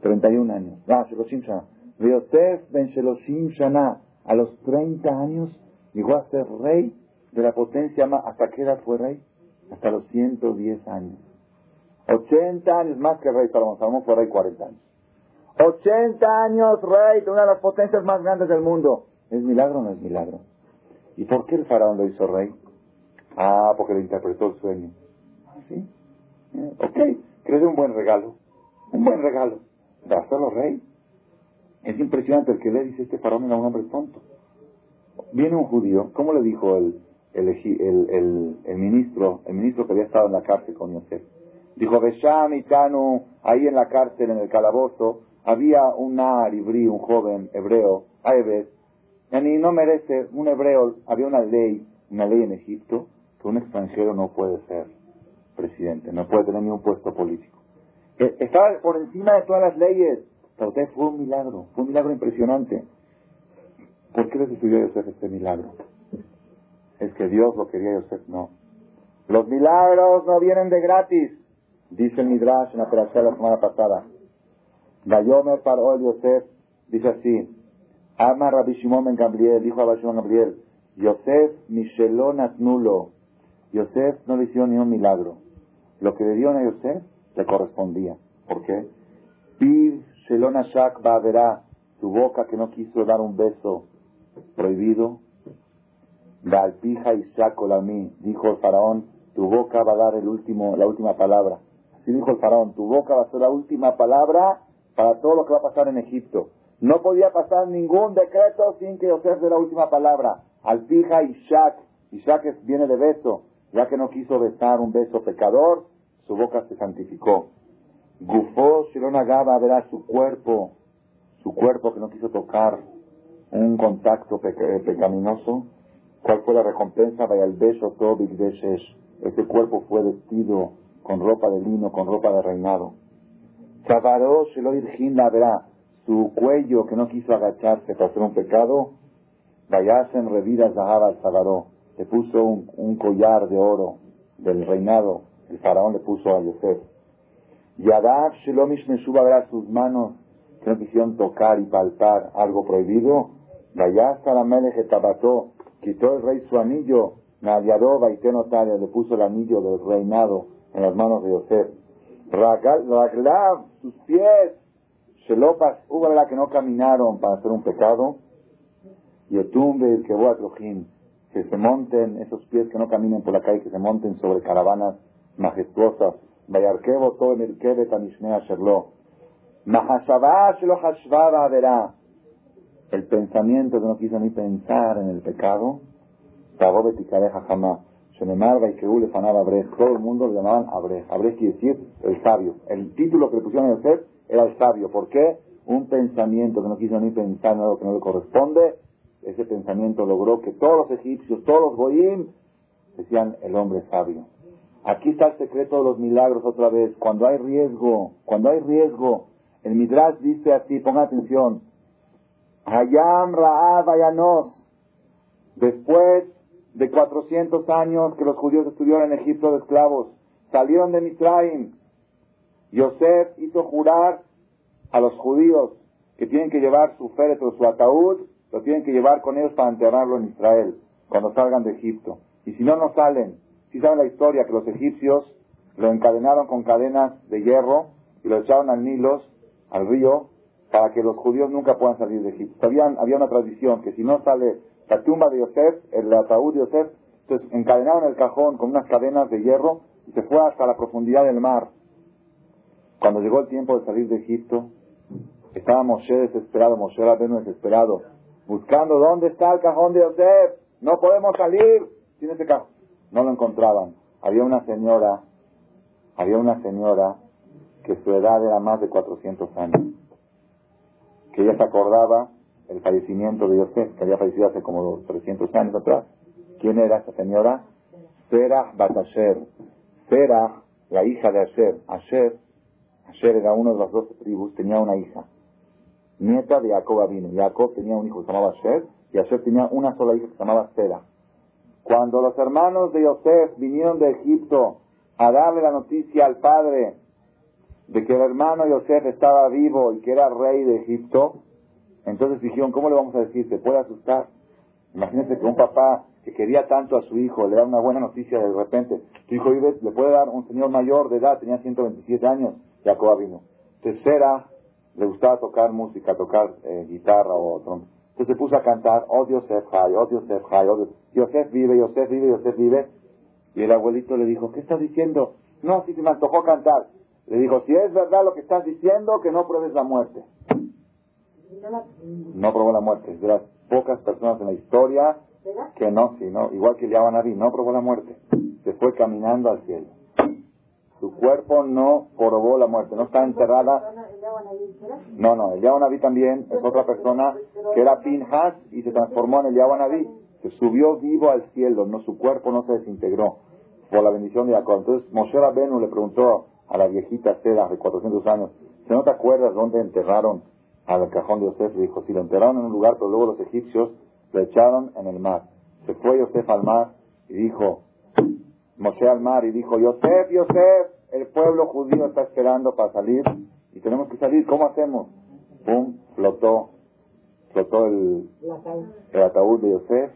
[SPEAKER 1] 31 años. Ah, Sheloshim Shana. Yosef ben Sheloshim Shana, a los 30 años, llegó a ser rey de la potencia más. ¿Hasta qué edad fue rey? Hasta los 110 años. 80 años más que rey Salomón. Salomón fue rey 40 años. 80 años rey de una de las potencias más grandes del mundo. ¿Es milagro o no es milagro? ¿Y por qué el faraón lo hizo rey? Ah, porque le interpretó el sueño. ¿Ah, ¿Sí? Eh, ok, creo un buen regalo. Un buen regalo. De hacerlo rey. Es impresionante el que le dice este faraón era un hombre tonto. Viene un judío, ¿cómo le dijo el, el, el, el, ministro, el ministro que había estado en la cárcel con Yosef? Dijo, Besham y Kanu, ahí en la cárcel, en el calabozo, había un Naribri, un joven hebreo, Aebet, y no merece, un hebreo, había una ley, una ley en Egipto, que un extranjero no puede ser presidente, no puede tener ni un puesto político. Eh, estaba por encima de todas las leyes. Para usted fue un milagro, fue un milagro impresionante. ¿Por qué le sucedió a Yosef este milagro? Es que Dios lo quería Yosef, no. Los milagros no vienen de gratis, dice el Midrash en la de la semana pasada. Vayomer paró el Yosef, dice así, Ama Rabbi Shimon ben Gabriel, dijo a Rabbi Shimon Gabriel, Yosef Michelon nulo. Yosef no le hicieron ni un milagro. Lo que le dieron a Yosef le correspondía. ¿Por qué? Piv Shelon Ashak verá su boca que no quiso dar un beso prohibido. Balpija y mí, dijo el faraón, tu boca va a dar el último, la última palabra. Así dijo el faraón, tu boca va a ser la última palabra para todo lo que va a pasar en Egipto. No podía pasar ningún decreto sin que Yosef dé la última palabra. Alpija y Shak. Ishak viene de beso. Ya que no quiso besar un beso pecador, su boca se santificó. Gufó Gaba verá su cuerpo, su cuerpo que no quiso tocar un contacto eh, pecaminoso. ¿Cuál fue la recompensa? Vaya el beso todo Ese cuerpo fue vestido con ropa de lino, con ropa de reinado. Zabaró la verá su cuello que no quiso agacharse para hacer un pecado, en revidas Zahaba al Sabaró, le puso un, collar de oro del reinado, el faraón le puso a Yosef. Yadav Shelomish Meshuba sus manos que no quisieron tocar y palpar algo prohibido. Vayasa la Melech tabató, quitó el rey su anillo, Nadiadó Baiteno Talia, le puso el anillo del reinado en las manos de Yosef. Raglav, sus pies, Shelopas, la que no caminaron para hacer un pecado. Y Etumbe, el que que se monten esos pies que no caminen por la calle, que se monten sobre caravanas majestuosas. Todo el Tanishmea Sherlo. Mahashavá Shelo Hashvara verá. El pensamiento que no quiso ni pensar en el pecado. Tagobe Tikareja jamás. Shenemar Baikeú le fanaba Abrej. Todo el mundo le llamaban Abrej. Abrej quiere decir el sabio. El título que le pusieron a Yosef era el sabio. ¿Por qué? Un pensamiento que no quiso ni pensar en algo que no le corresponde, ese pensamiento logró que todos los egipcios, todos los goyim, decían el hombre sabio. Aquí está el secreto de los milagros otra vez. Cuando hay riesgo, cuando hay riesgo, el Midrash dice así, ponga atención. Hayam Raab Ayanos. Después de 400 años que los judíos estuvieron en Egipto de esclavos, salieron de Mitraim, Yosef hizo jurar a los judíos que tienen que llevar su féretro, su ataúd, lo tienen que llevar con ellos para enterrarlo en Israel, cuando salgan de Egipto. Y si no, no salen. Si saben la historia, que los egipcios lo encadenaron con cadenas de hierro y lo echaron al Nilo, al río, para que los judíos nunca puedan salir de Egipto. había una tradición que si no sale la tumba de Yosef, el ataúd de Yosef, entonces encadenaron el cajón con unas cadenas de hierro y se fue hasta la profundidad del mar. Cuando llegó el tiempo de salir de Egipto, estaba Moshe desesperado, Moshe Rabenu desesperado, buscando dónde está el cajón de Yosef. No podemos salir sin ese cajón. No lo encontraban. Había una señora, había una señora que su edad era más de 400 años, que ella se acordaba el fallecimiento de Yosef, que había fallecido hace como 300 años atrás. ¿Quién era esa señora? Serah Batasher. Serah, la hija de Asher. Asher, Asher era uno de las dos tribus, tenía una hija, nieta de Jacob Abino. Jacob tenía un hijo que se llamaba Asher, y Asher tenía una sola hija que se llamaba Serah. Cuando los hermanos de Yosef vinieron de Egipto a darle la noticia al padre de que el hermano Yosef estaba vivo y que era rey de Egipto, entonces dijeron, ¿cómo le vamos a decir? ¿Se puede asustar? Imagínense que un papá que quería tanto a su hijo le da una buena noticia de repente. Tu hijo vive, le puede dar un señor mayor de edad, tenía 127 años, Jacob vino. Tercera, le gustaba tocar música, tocar eh, guitarra o trompa. Entonces se puso a cantar, oh Yosef Jai, oh Yosef Jai, oh Yosef vive, Yosef vive, Yosef vive. Y el abuelito le dijo, ¿qué estás diciendo? No, si se me antojó cantar. Le dijo, si es verdad lo que estás diciendo, que no pruebes la muerte. No probó la muerte. de las pocas personas en la historia que no, sí, no, igual que Naví, no probó la muerte. Se fue caminando al cielo. Su cuerpo no probó la muerte, no está enterrada. No, no, Eliab Naví también es otra persona que era Pinhas y se transformó en Eliab Naví. Se subió vivo al cielo, no su cuerpo no se desintegró por la bendición de Jacob. Entonces Moshe Rabenu le preguntó a la viejita Seda de 400 años, ¿se no te acuerdas dónde enterraron al cajón de Yosef? Dijo, si lo enterraron en un lugar, pero luego los egipcios lo echaron en el mar. Se fue Yosef al mar y dijo, Moshe al mar y dijo, Yosef, Yosef, el pueblo judío está esperando para salir y tenemos que salir, ¿cómo hacemos? Pum, flotó, flotó el, ataúd de Yosef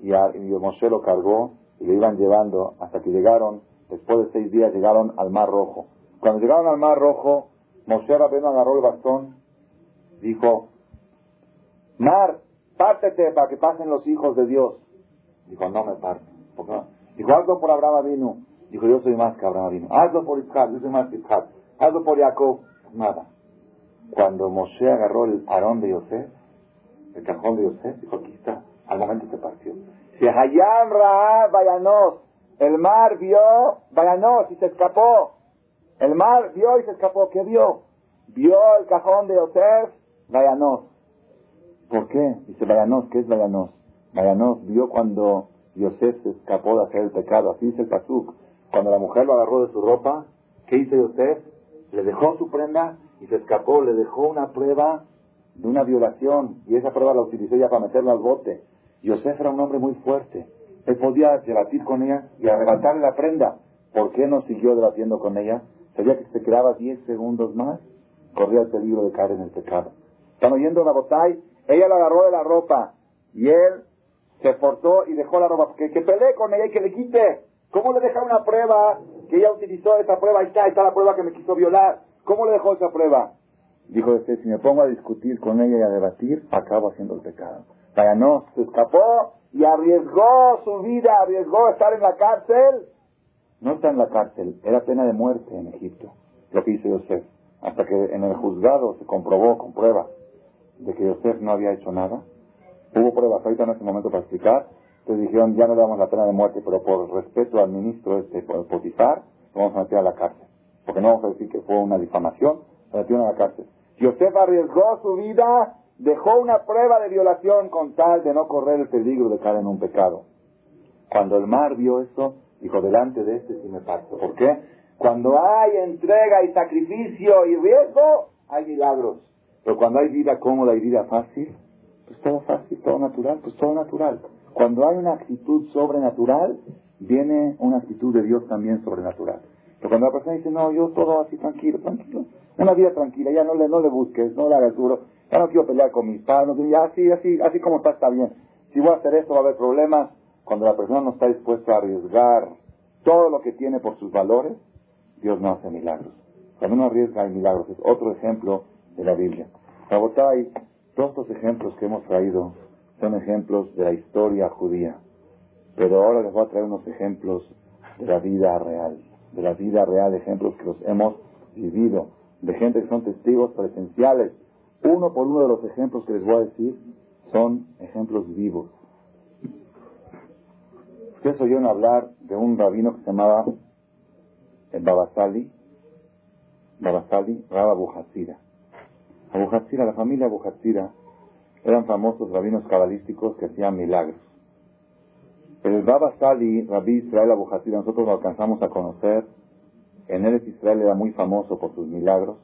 [SPEAKER 1] y, y Moshe lo cargó y lo iban llevando hasta que llegaron, después de seis días llegaron al Mar Rojo. Cuando llegaron al Mar Rojo, Moshe Rabbeinu agarró el bastón, dijo, Mar, pártete para que pasen los hijos de Dios. Dijo, no me parto. Dijo, hazlo por Abraham vino. Dijo, yo soy más que Abraham vino. Hazlo por Isaac, yo soy más que Isaac. Hazlo por Jacob. Nada. Cuando Moshe agarró el arón de Yosef, el cajón de Yosef, dijo, aquí está. Al momento se partió. Si Hayam Raab Vayanos, el mar vio Vayanos y se escapó. El mar vio y se escapó. ¿Qué vio? Vio el cajón de Yosef, Vayanos. ¿Por qué? Dice Vayanos, ¿qué es Vayanos? Vayanos vio cuando Yosef se escapó de hacer el pecado. Así dice el Pasuk. Cuando la mujer lo agarró de su ropa, ¿qué hizo Yosef? Le dejó su prenda y se escapó. Le dejó una prueba de una violación y esa prueba la utilizó ya para meterlo al bote. Yosef era un hombre muy fuerte. Él podía debatir con ella y arrebatarle la prenda. ¿Por qué no siguió debatiendo con ella? Sabía que se quedaba 10 segundos más, corría el peligro de caer en el pecado. Están oyendo la botay. Ella la agarró de la ropa y él se esforzó y dejó la ropa. Que, que pelee con ella y que le quite. ¿Cómo le deja una prueba que ella utilizó esa prueba? Ahí está, ahí está la prueba que me quiso violar. ¿Cómo le dejó esa prueba? Dijo usted, si me pongo a discutir con ella y a debatir, acabo haciendo el pecado. Vaya, no, se escapó y arriesgó su vida, arriesgó estar en la cárcel. No está en la cárcel, era pena de muerte en Egipto, lo que hizo Yosef. Hasta que en el juzgado se comprobó con pruebas de que Yosef no había hecho nada. Hubo pruebas ahorita en este momento para explicar. Entonces dijeron, ya no le damos la pena de muerte, pero por respeto al ministro este, por Potifar, lo vamos a meter a la cárcel. Porque no vamos a decir que fue una difamación, lo metieron a la cárcel. Yosef arriesgó su vida dejó una prueba de violación con tal de no correr el peligro de caer en un pecado. Cuando el mar vio eso, dijo, delante de este sí me parto. ¿Por qué? Cuando hay entrega y sacrificio y riesgo, hay milagros. Pero cuando hay vida cómoda y vida fácil, pues todo fácil, todo natural, pues todo natural. Cuando hay una actitud sobrenatural, viene una actitud de Dios también sobrenatural. Pero cuando la persona dice, no, yo todo así tranquilo, tranquilo, una vida tranquila, ya no le, no le busques, no le hagas duro, ya no quiero pelear con mis padres, ya así, así, así como está, está bien. Si voy a hacer esto va a haber problemas. Cuando la persona no está dispuesta a arriesgar todo lo que tiene por sus valores, Dios no hace milagros. Cuando uno arriesga hay milagros. Es otro ejemplo de la Biblia. Rabotai, todos estos ejemplos que hemos traído son ejemplos de la historia judía. Pero ahora les voy a traer unos ejemplos de la vida real. De la vida real, ejemplos que los hemos vivido. De gente que son testigos presenciales. Uno por uno de los ejemplos que les voy a decir son ejemplos vivos. Ustedes oyeron hablar de un rabino que se llamaba el Babasali, Babasali Bujatzira. Abujatzira, la familia Abujatzira, eran famosos rabinos cabalísticos que hacían milagros. El Babasali, Rabí Israel Abujatzira, nosotros lo alcanzamos a conocer. En Eretz Israel era muy famoso por sus milagros,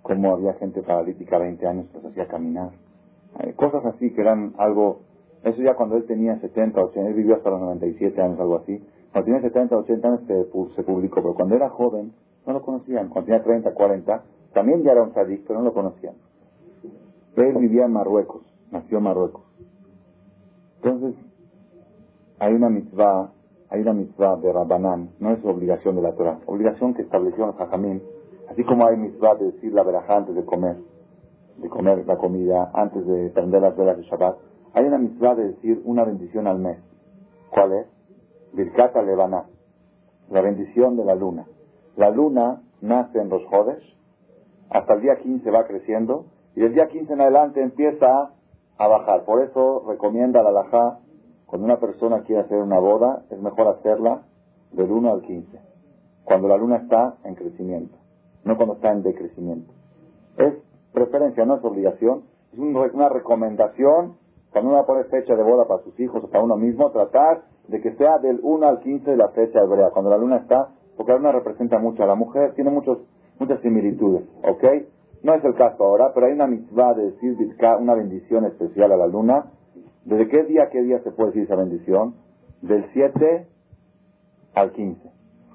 [SPEAKER 1] como había gente paralítica 20 años que se hacía caminar. Eh, cosas así que eran algo, eso ya cuando él tenía 70, 80, él vivió hasta los 97 años, algo así. Cuando tenía 70, 80 años se, se publicó, pero cuando era joven no lo conocían. Cuando tenía 30, 40, también ya era un sadik, pero no lo conocían. Él vivía en Marruecos, nació en Marruecos. Entonces, hay una mitzvah, hay una mitzvah de Rabbanán, no es obligación de la Torah, obligación que estableció el Jajamín, así como hay mitzvah de decir la verajá antes de comer, de comer la comida, antes de prender las velas de Shabbat, hay una mitzvah de decir una bendición al mes. ¿Cuál es? Birkata Levana, la bendición de la luna. La luna nace en los jodes, hasta el día 15 va creciendo, y del día 15 en adelante empieza a bajar. Por eso recomienda la alajá, cuando una persona quiere hacer una boda, es mejor hacerla del 1 al 15, cuando la luna está en crecimiento, no cuando está en decrecimiento. Es preferencia, no es obligación, es una recomendación cuando uno pone fecha de boda para sus hijos o para uno mismo, tratar de que sea del 1 al 15 de la fecha hebrea, cuando la luna está, porque la luna representa mucho a la mujer, tiene muchos, muchas similitudes, ¿ok? No es el caso ahora, pero hay una mitzvah de decir una bendición especial a la luna. ¿Desde qué día a qué día se puede decir esa bendición? Del 7 al 15.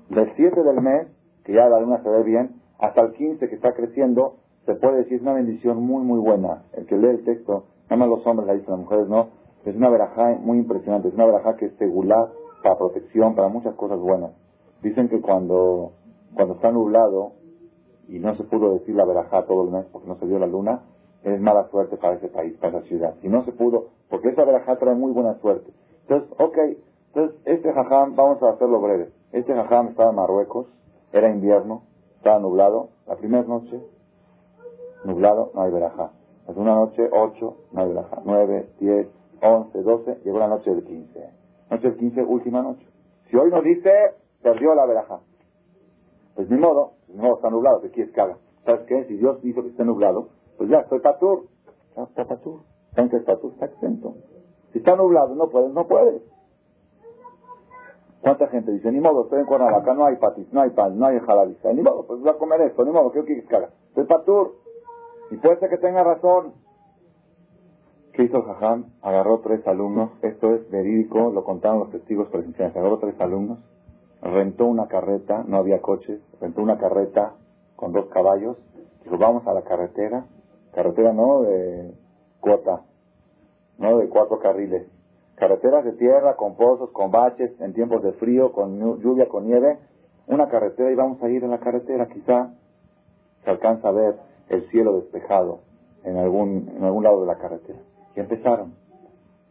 [SPEAKER 1] Del 7 del mes, que ya la luna se ve bien, hasta el 15 que está creciendo, se puede decir una bendición muy, muy buena. El que lee el texto, nada más los hombres la dicen, las mujeres no. Es una verajá muy impresionante, es una verajá que es segular para protección, para muchas cosas buenas. Dicen que cuando, cuando está nublado, y no se pudo decir la verajá todo el mes porque no se dio la luna, es mala suerte para ese país, para esa ciudad. Si no se pudo, porque esa verajá trae muy buena suerte. Entonces, ok, entonces este jajam, vamos a hacerlo breve. Este jajam estaba en Marruecos, era invierno, estaba nublado, la primera noche, nublado, no hay verajá. La segunda noche, 8, no hay verajá. 9, 10, 11, 12, llegó la noche del 15. Noche del 15, última noche. Si hoy no dice, perdió la verajá. Pues ni modo, ni modo está nublado, ¿qué quieres que haga? ¿Sabes qué? Si Dios hizo que esté nublado, pues ya estoy patur. Ya está patur. ¿Saben que es patur? Está exento. Si está nublado, no puedes, no puedes. ¿Cuánta gente dice, ni modo, estoy en Cuernavaca, no hay patis, no hay pan, no hay jaladiza, ni modo, pues voy a comer esto, ni modo, ¿qué quieres que haga? Estoy patur. Y puede ser que tenga razón. ¿Qué hizo Jajam? Agarró tres alumnos, esto es verídico, lo contaron los testigos presenciales, agarró tres alumnos, rentó una carreta, no había coches, rentó una carreta con dos caballos, dijo, vamos a la carretera, carretera no de cuota, no de cuatro carriles, carreteras de tierra, con pozos, con baches, en tiempos de frío, con lluvia, con nieve, una carretera y vamos a ir en la carretera, quizá se alcanza a ver el cielo despejado en algún, en algún lado de la carretera. Y empezaron,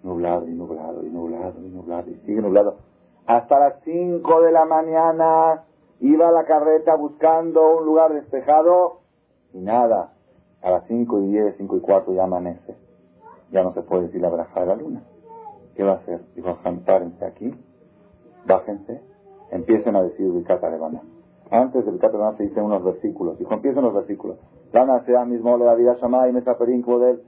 [SPEAKER 1] nublado y nublado y nublado y nublado y sigue nublado. Hasta las 5 de la mañana iba la carreta buscando un lugar despejado y nada. A las 5 y 10, 5 y cuarto ya amanece. Ya no se puede decir la braja de la luna. ¿Qué va a hacer? Dijo, párense aquí, bájense, empiecen a decir Vicata Levana. Antes del Vicata se dicen unos versículos. Dijo, empiecen los versículos. Lana sea mismo le la vida y me perín él.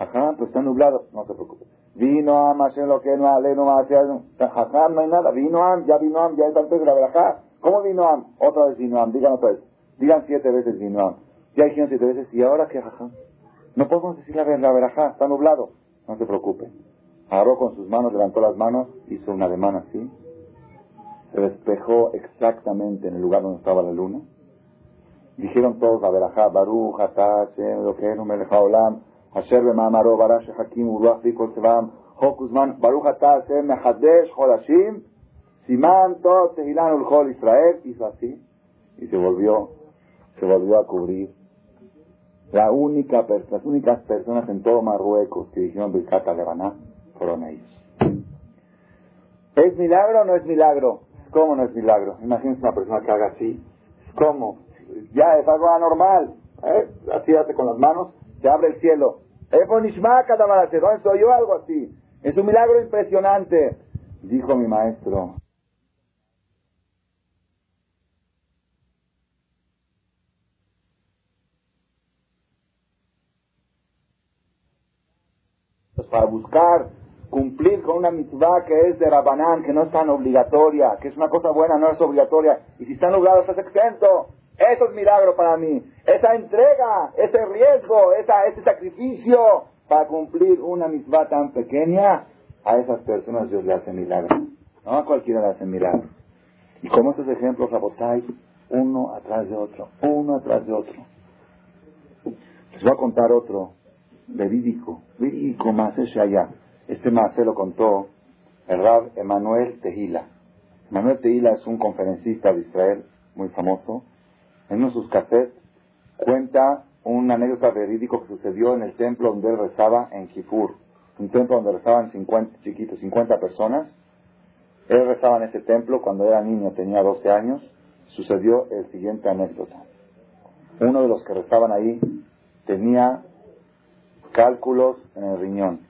[SPEAKER 1] Ajá, pues está nublado. No se preocupe. Vino a Hashem lo que no ale, no Ajá, no hay nada. Vino Am, ya vino Am, ya es antes de la verajá. ¿Cómo vino Am? Otra vez vino Am, digan otra vez. Digan siete veces vino Am. Ya dijeron siete veces, ¿y ahora qué, ajá? No podemos decir la, la verajá, está nublado. No se preocupe. Agarró con sus manos, levantó las manos, hizo un ademán así. se despejó exactamente en el lugar donde estaba la luna. Dijeron todos la verajá, Baruch, Hashem, Elokeinu, Melech Haolam, Asher Bemamaro, Barash, Hakim, Uruach, Bikol, Sevam, Hokusman, Baruch, Atah, Hashem, Mehadesh, Hodashim, Simán, Tot, Tehilan, Ulchol, Israel, hizo así, y se volvió, se volvió a cubrir. La única, las únicas personas en todo Marruecos que dijeron Birkat Lebaná fueron ellos. ¿Es milagro o no es milagro? ¿Cómo no es milagro? Imagínense una persona que haga así. Es como, ya es algo anormal. ¿eh? Así hace con las manos, se abre el cielo. ¿Dónde estoy yo? Algo así. Es un milagro impresionante. Dijo mi maestro. Para buscar cumplir con una mitzvah que es de Rabanán, que no es tan obligatoria, que es una cosa buena, no es obligatoria, y si están obligados estás exento. Eso es milagro para mí. Esa entrega, ese riesgo, esa, ese sacrificio para cumplir una mitzvah tan pequeña, a esas personas Dios le hace milagro. No a cualquiera le hace milagro. Y como estos ejemplos, Rabotai, uno atrás de otro, uno atrás de otro. Les voy a contar otro, verídico, verídico más ese allá. Este más se lo contó el Rab Emanuel Tehila. Emanuel Tehila es un conferencista de Israel muy famoso. En uno de sus cassettes cuenta una anécdota verídico que sucedió en el templo donde él rezaba en Kipur. Un templo donde rezaban 50 chiquitos, 50 personas. Él rezaba en ese templo cuando era niño, tenía 12 años. Sucedió el siguiente anécdota. Uno de los que rezaban ahí tenía cálculos en el riñón.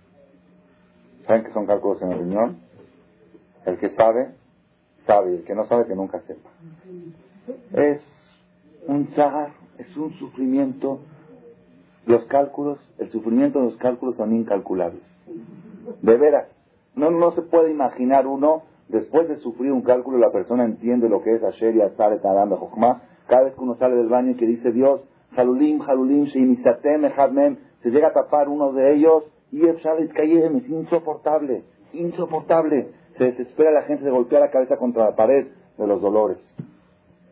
[SPEAKER 1] ¿Saben qué son cálculos en el riñón? El que sabe, sabe. El que no sabe, que nunca sepa. Es un zahar, es un sufrimiento. Los cálculos, el sufrimiento de los cálculos son incalculables. De veras. No, no se puede imaginar uno, después de sufrir un cálculo, la persona entiende lo que es Asher y Azar, Jochma. Cada vez que uno sale del baño y que dice Dios, Halulim, Halulim, se llega a tapar uno de ellos y el es insoportable, insoportable. Se desespera la gente, de golpear la cabeza contra la pared de los dolores.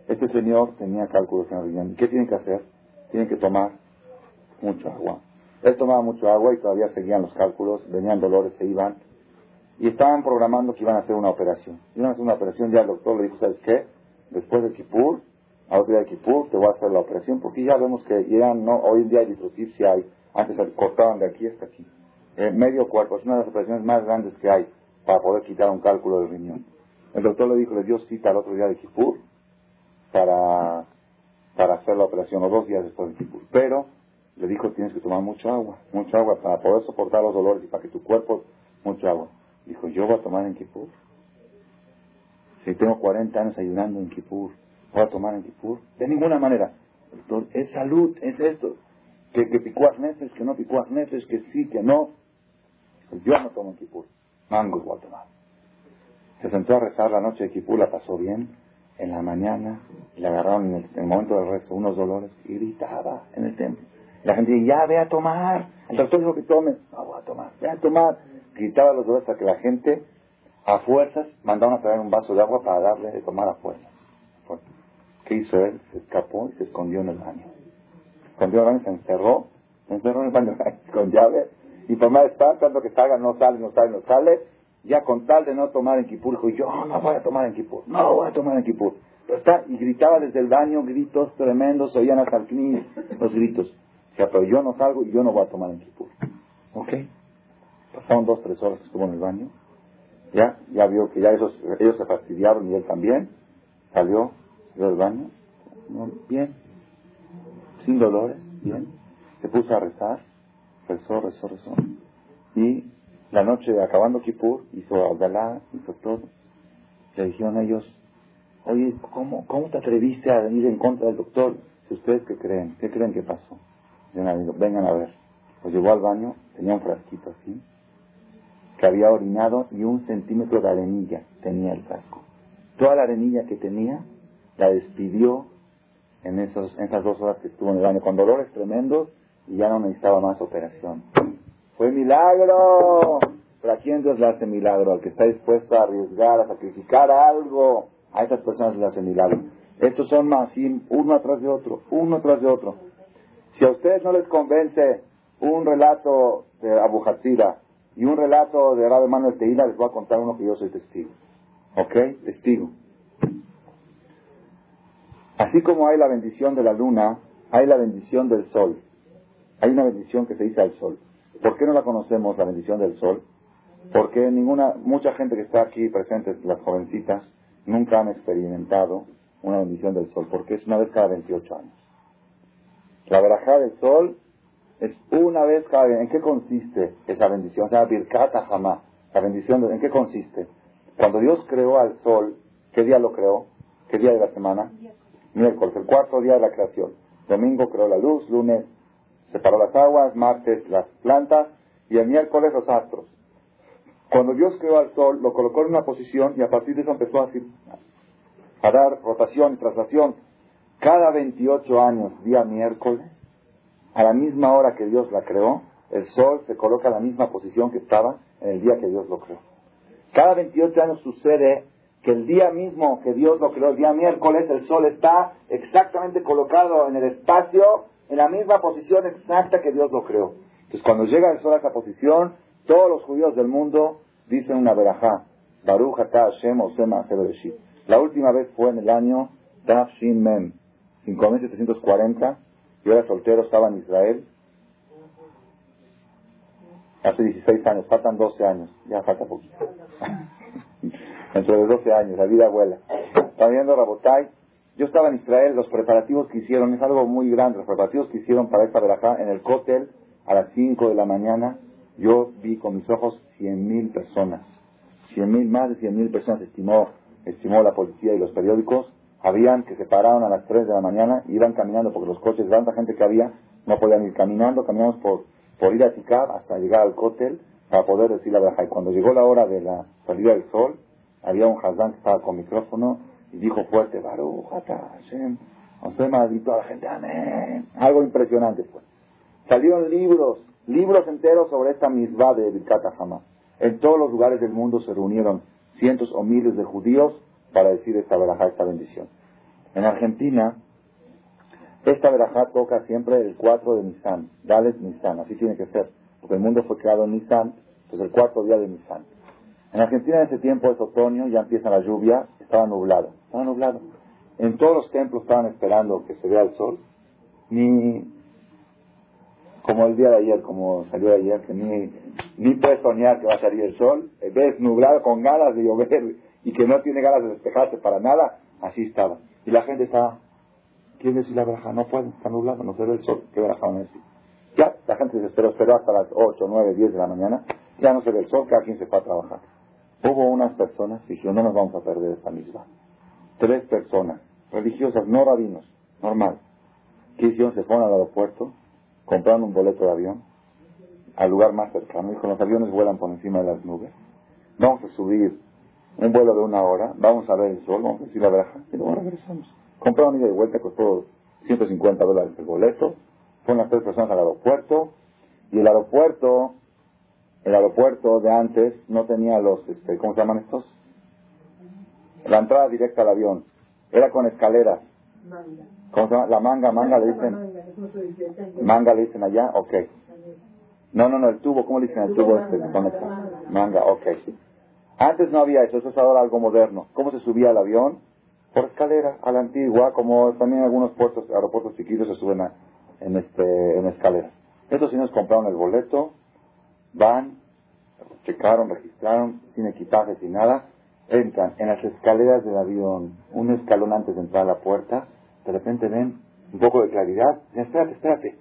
[SPEAKER 1] Este señor tenía cálculos en el riñón. ¿Qué tiene que hacer? Tiene que tomar mucho agua. Él tomaba mucho agua y todavía seguían los cálculos, venían dolores, se iban. Y estaban programando que iban a hacer una operación. Iban a hacer una operación, ya el doctor le dijo, ¿sabes qué? Después de Kipur, a otro día de Kipur, te voy a hacer la operación, porque ya vemos que hoy en día hay si hay. Antes cortaban de aquí hasta aquí medio cuerpo. Es una de las operaciones más grandes que hay para poder quitar un cálculo del riñón. El doctor le dijo, le dio cita al otro día de Kipur para, para hacer la operación, o dos días después de Kipur. Pero le dijo, tienes que tomar mucha agua, mucha agua para poder soportar los dolores y para que tu cuerpo, mucha agua. Dijo, yo voy a tomar en Kipur. Si tengo 40 años ayunando en Kipur, voy a tomar en Kipur. De ninguna manera. Doctor, es salud, es esto. Que, que picuas neces, que no picuas neces, que sí, que no. Yo no tomo en Kipur. Mango igual tomar. Se sentó a rezar la noche de Kipur, la pasó bien. En la mañana le agarraron en el, momento del rezo unos dolores y gritaba en el templo. La gente dice, ya ve a tomar. El doctor dijo que tome. No voy a tomar, ve a tomar. Gritaba los dolores hasta que la gente a fuerzas mandaron a traer un vaso de agua para darle de tomar a fuerzas. ¿Qué hizo él? Se escapó y se escondió en el baño. Se escondió en el baño, se encerró, se encerró en el baño con llave y por más estar, tanto que salga, no sale, no sale, no sale, ya con tal de no tomar en Kipur, dijo, yo no voy a tomar en Kipur, no voy a tomar en Kipur. Pero está, y gritaba desde el baño, gritos tremendos, se oían hasta el los gritos. O pero yo no salgo y yo no voy a tomar en Kipur. ¿Ok? Pasaron dos, tres horas estuvo en el baño. Ya, ya vio que ya esos, ellos se fastidiaron y él también. Salió del baño. Bien. Sin dolores. Bien. Se puso a rezar rezó, rezó, rezó. Y la noche, acabando Kippur, hizo Abdalá, hizo todo. Le dijeron ellos, oye, ¿cómo, ¿cómo te atreviste a venir en contra del doctor? Si ustedes qué creen, ¿qué creen que pasó? vengan a ver. Pues llegó al baño, tenía un frasquito así, que había orinado y un centímetro de arenilla tenía el frasco. Toda la arenilla que tenía la despidió en, esos, en esas dos horas que estuvo en el baño, con dolores tremendos y ya no necesitaba más operación. Fue milagro. Pero ¿a quién Dios le hace milagro? Al que está dispuesto a arriesgar, a sacrificar algo a estas personas les hacen milagros. Estos son más, uno atrás de otro, uno atrás de otro. Si a ustedes no les convence un relato de Abu Hatzira y un relato de Rabbi Manuel Teila, les voy a contar uno que yo soy testigo. ¿Ok? Testigo. Así como hay la bendición de la luna, hay la bendición del sol. Hay una bendición que se dice al sol. ¿Por qué no la conocemos, la bendición del sol? Porque ninguna, mucha gente que está aquí presente, las jovencitas, nunca han experimentado una bendición del sol, porque es una vez cada 28 años. La verajá del sol es una vez cada ¿En qué consiste esa bendición? O sea, birkata jamás. La bendición, ¿en qué consiste? Cuando Dios creó al sol, ¿qué día lo creó? ¿Qué día de la semana? Miércoles, el cuarto día de la creación. Domingo creó la luz, lunes separó las aguas, martes las plantas y el miércoles los astros. Cuando Dios creó al sol, lo colocó en una posición y a partir de eso empezó a, a dar rotación y traslación. Cada 28 años, día miércoles, a la misma hora que Dios la creó, el sol se coloca en la misma posición que estaba en el día que Dios lo creó. Cada 28 años sucede que el día mismo que Dios lo creó, el día miércoles, el sol está exactamente colocado en el espacio, en la misma posición exacta que Dios lo creó. Entonces, cuando llega el sol a esa posición, todos los judíos del mundo dicen una verajá. Baruch atah Hashem Osema La última vez fue en el año Daf Shin Mem, 5740. Yo era soltero, estaba en Israel. Hace 16 años, faltan 12 años. Ya falta poquito. Dentro de 12 años, la vida vuela. Estaba viendo Rabotai. Yo estaba en Israel, los preparativos que hicieron, es algo muy grande, los preparativos que hicieron para esta verajá en el cótel a las 5 de la mañana, yo vi con mis ojos 100.000 personas. 100.000, más de 100.000 personas estimó, estimó la policía y los periódicos. Habían que se pararon a las 3 de la mañana, iban caminando porque los coches, tanta gente que había, no podían ir caminando, caminamos por, por ir a Tikab hasta llegar al cótel para poder decir la verdad. Y cuando llegó la hora de la salida del sol, había un Hazán que estaba con micrófono y dijo fuerte, Baruch, Hashem, y toda la gente, amén. Algo impresionante fue. Salieron libros, libros enteros sobre esta misma de Birkat Hamá. En todos los lugares del mundo se reunieron cientos o miles de judíos para decir esta verajá, esta bendición. En Argentina, esta verajá toca siempre el 4 de Nisan, Dales Nisan, así tiene que ser, porque el mundo fue creado en Nisan, pues el cuarto día de Nisan. En Argentina en ese tiempo es otoño, ya empieza la lluvia, estaba nublado, estaba nublado. En todos los templos estaban esperando que se vea el sol, ni como el día de ayer, como salió de ayer, que ni, ni puedes soñar que va a salir el sol, ves nublado con ganas de llover y que no tiene ganas de despejarse para nada, así estaba. Y la gente estaba, ¿quién decir la braja? No puede, está nublado, no se ve el sol, ¿qué braja van a decir? Ya, la gente se esperó, esperó hasta las 8, 9, 10 de la mañana, ya no se ve el sol, cada quien se fue a trabajar. Hubo unas personas que dijeron, no nos vamos a perder esta misma. Tres personas, religiosas, no rabinos, normal. ¿Qué hicieron? Se fueron al aeropuerto, compraron un boleto de avión al lugar más cercano. Dijo, los aviones vuelan por encima de las nubes. Vamos a subir un vuelo de una hora, vamos a ver el sol, vamos a decir la braja, y luego regresamos. Compraron ida y vuelta, costó 150 dólares el boleto. Fueron las tres personas al aeropuerto, y el aeropuerto, el aeropuerto de antes no tenía los, este, ¿cómo se llaman estos? La entrada directa al avión. Era con escaleras. ¿Cómo se llama? La manga, manga le dicen. Manga le dicen allá, ok. No, no, no, el tubo, ¿cómo le dicen el tubo este que conecta? Manga, ok. Antes no había eso, eso es ahora algo moderno. ¿Cómo se subía al avión? Por escalera, a la antigua, como también algunos puertos, aeropuertos chiquitos se suben en, este, en escaleras. Estos señores compraron el boleto, van, checaron, registraron, sin equipaje, sin nada, entran en las escaleras del avión, un escalón antes de entrar a la puerta, de repente ven un poco de claridad. espérate, espérate.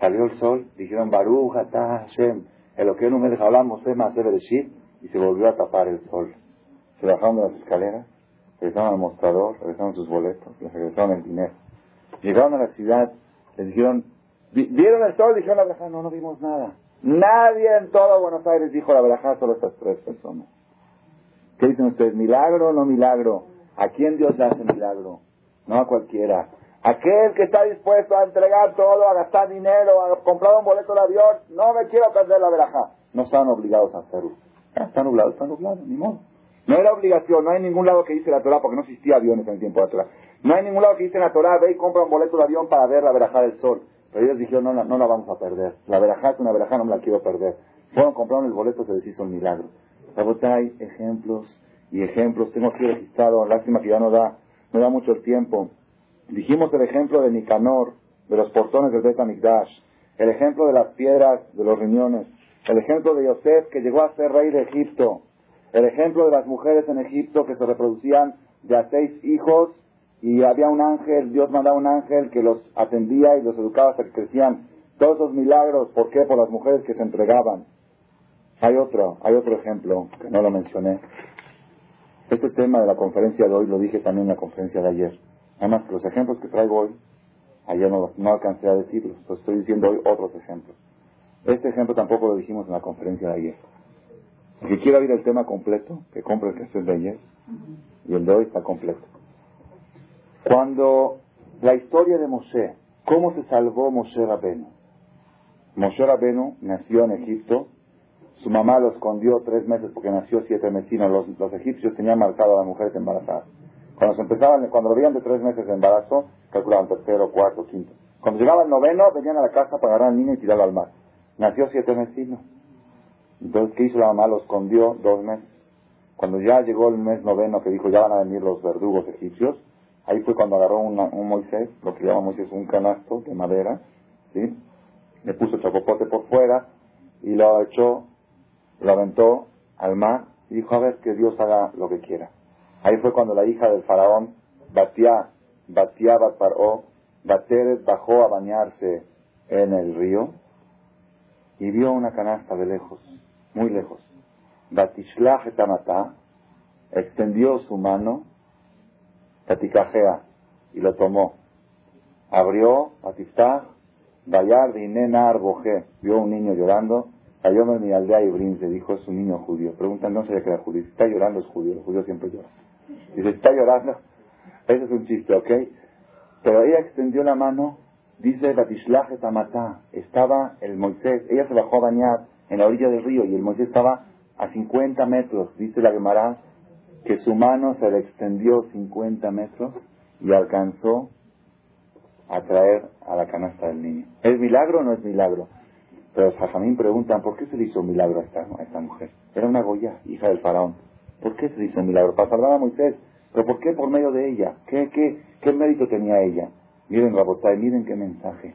[SPEAKER 1] Salió el sol, dijeron Baruch, Atah, Hashem, el que no me hablar, Mosema, Bereshit, y se volvió a tapar el sol. Se bajaron de las escaleras, regresaron al mostrador, regresaron sus boletos, les regresaron el dinero. Llegaron a la ciudad, les dijeron, ¿vieron el sol? Dijeron verdad, no, no vimos nada. Nadie en todo Buenos Aires dijo la verdad, solo estas tres personas. ¿Qué dicen ustedes? ¿Milagro o no milagro? ¿A quién Dios le hace milagro? No a cualquiera. Aquel que está dispuesto a entregar todo, a gastar dinero, a comprar un boleto de avión, no me quiero perder la veraja. No están obligados a hacerlo. Está nublado, está nublado, ni modo. No era obligación, no hay ningún lado que dice la Torah, porque no existía aviones en el tiempo de la Torah. No hay ningún lado que dice en la Torah, ve y compra un boleto de avión para ver la verajá del sol. Pero ellos dijeron, no, no, la vamos a perder. La verajá es una verajá, no me la quiero perder. Fueron, compraron el boleto, se les hizo un milagro. hay ejemplos y ejemplos. Tengo aquí registrado, lástima que ya no da, no da mucho el tiempo. Dijimos el ejemplo de Nicanor, de los portones del Bet el ejemplo de las piedras de los riñones, el ejemplo de Yosef que llegó a ser rey de Egipto, el ejemplo de las mujeres en Egipto que se reproducían de a seis hijos y había un ángel, Dios mandaba un ángel que los atendía y los educaba hasta que crecían. Todos esos milagros, ¿por qué? Por las mujeres que se entregaban. Hay otro, hay otro ejemplo que no lo mencioné. Este tema de la conferencia de hoy lo dije también en la conferencia de ayer. Además, los ejemplos que traigo hoy, ayer no, no alcancé a decirlos, estoy diciendo hoy otros ejemplos. Este ejemplo tampoco lo dijimos en la conferencia de ayer. El que quiera el tema completo, que compre el que es de ayer, y el de hoy está completo. Cuando la historia de Moshe, ¿cómo se salvó Moshe Rabenu? Moshe Rabenu nació en Egipto, su mamá lo escondió tres meses porque nació siete mesinos. Los, los egipcios tenían marcado a las mujeres embarazadas. Cuando se empezaban, cuando lo veían de tres meses de embarazo, calculaban tercero, cuarto, quinto. Cuando llegaba el noveno, venían a la casa para agarrar al niño y tirarlo al mar. Nació siete mesinos. Entonces, ¿qué hizo la mamá? Lo escondió dos meses. Cuando ya llegó el mes noveno que dijo, ya van a venir los verdugos egipcios, ahí fue cuando agarró un Moisés, lo que llama Moisés un canasto de madera, ¿sí? Le puso el chapopote por fuera y lo echó, lo aventó al mar y dijo, a ver, que Dios haga lo que quiera. Ahí fue cuando la hija del faraón, Batia, Batia Batparó, Bateret bajó a bañarse en el río y vio una canasta de lejos muy lejos. Batishlach etamata, extendió su mano, tatikajea, y lo tomó. Abrió, batiftah, Bayar Nenar Boje, vio un niño llorando, cayó en mi aldea y brince, dijo, es un niño judío. Preguntan, no sabía que era judío. Si está llorando es judío, el judío siempre llora. Dice, está llorando, ese es un chiste, ¿ok? Pero ella extendió la mano, dice Batishlach etamata, estaba el Moisés, ella se bajó a bañar, en la orilla del río y el Moisés estaba a 50 metros. Dice la Gemara que su mano se le extendió 50 metros y alcanzó a traer a la canasta del niño. ¿Es milagro o no es milagro? Pero Jajamín preguntan, ¿por qué se le hizo un milagro a esta, esta mujer? Era una Goya, hija del faraón. ¿Por qué se le hizo un milagro? Para salvar a Moisés. ¿Pero por qué por medio de ella? ¿Qué, qué, qué mérito tenía ella? Miren, Rabotay, miren qué mensaje.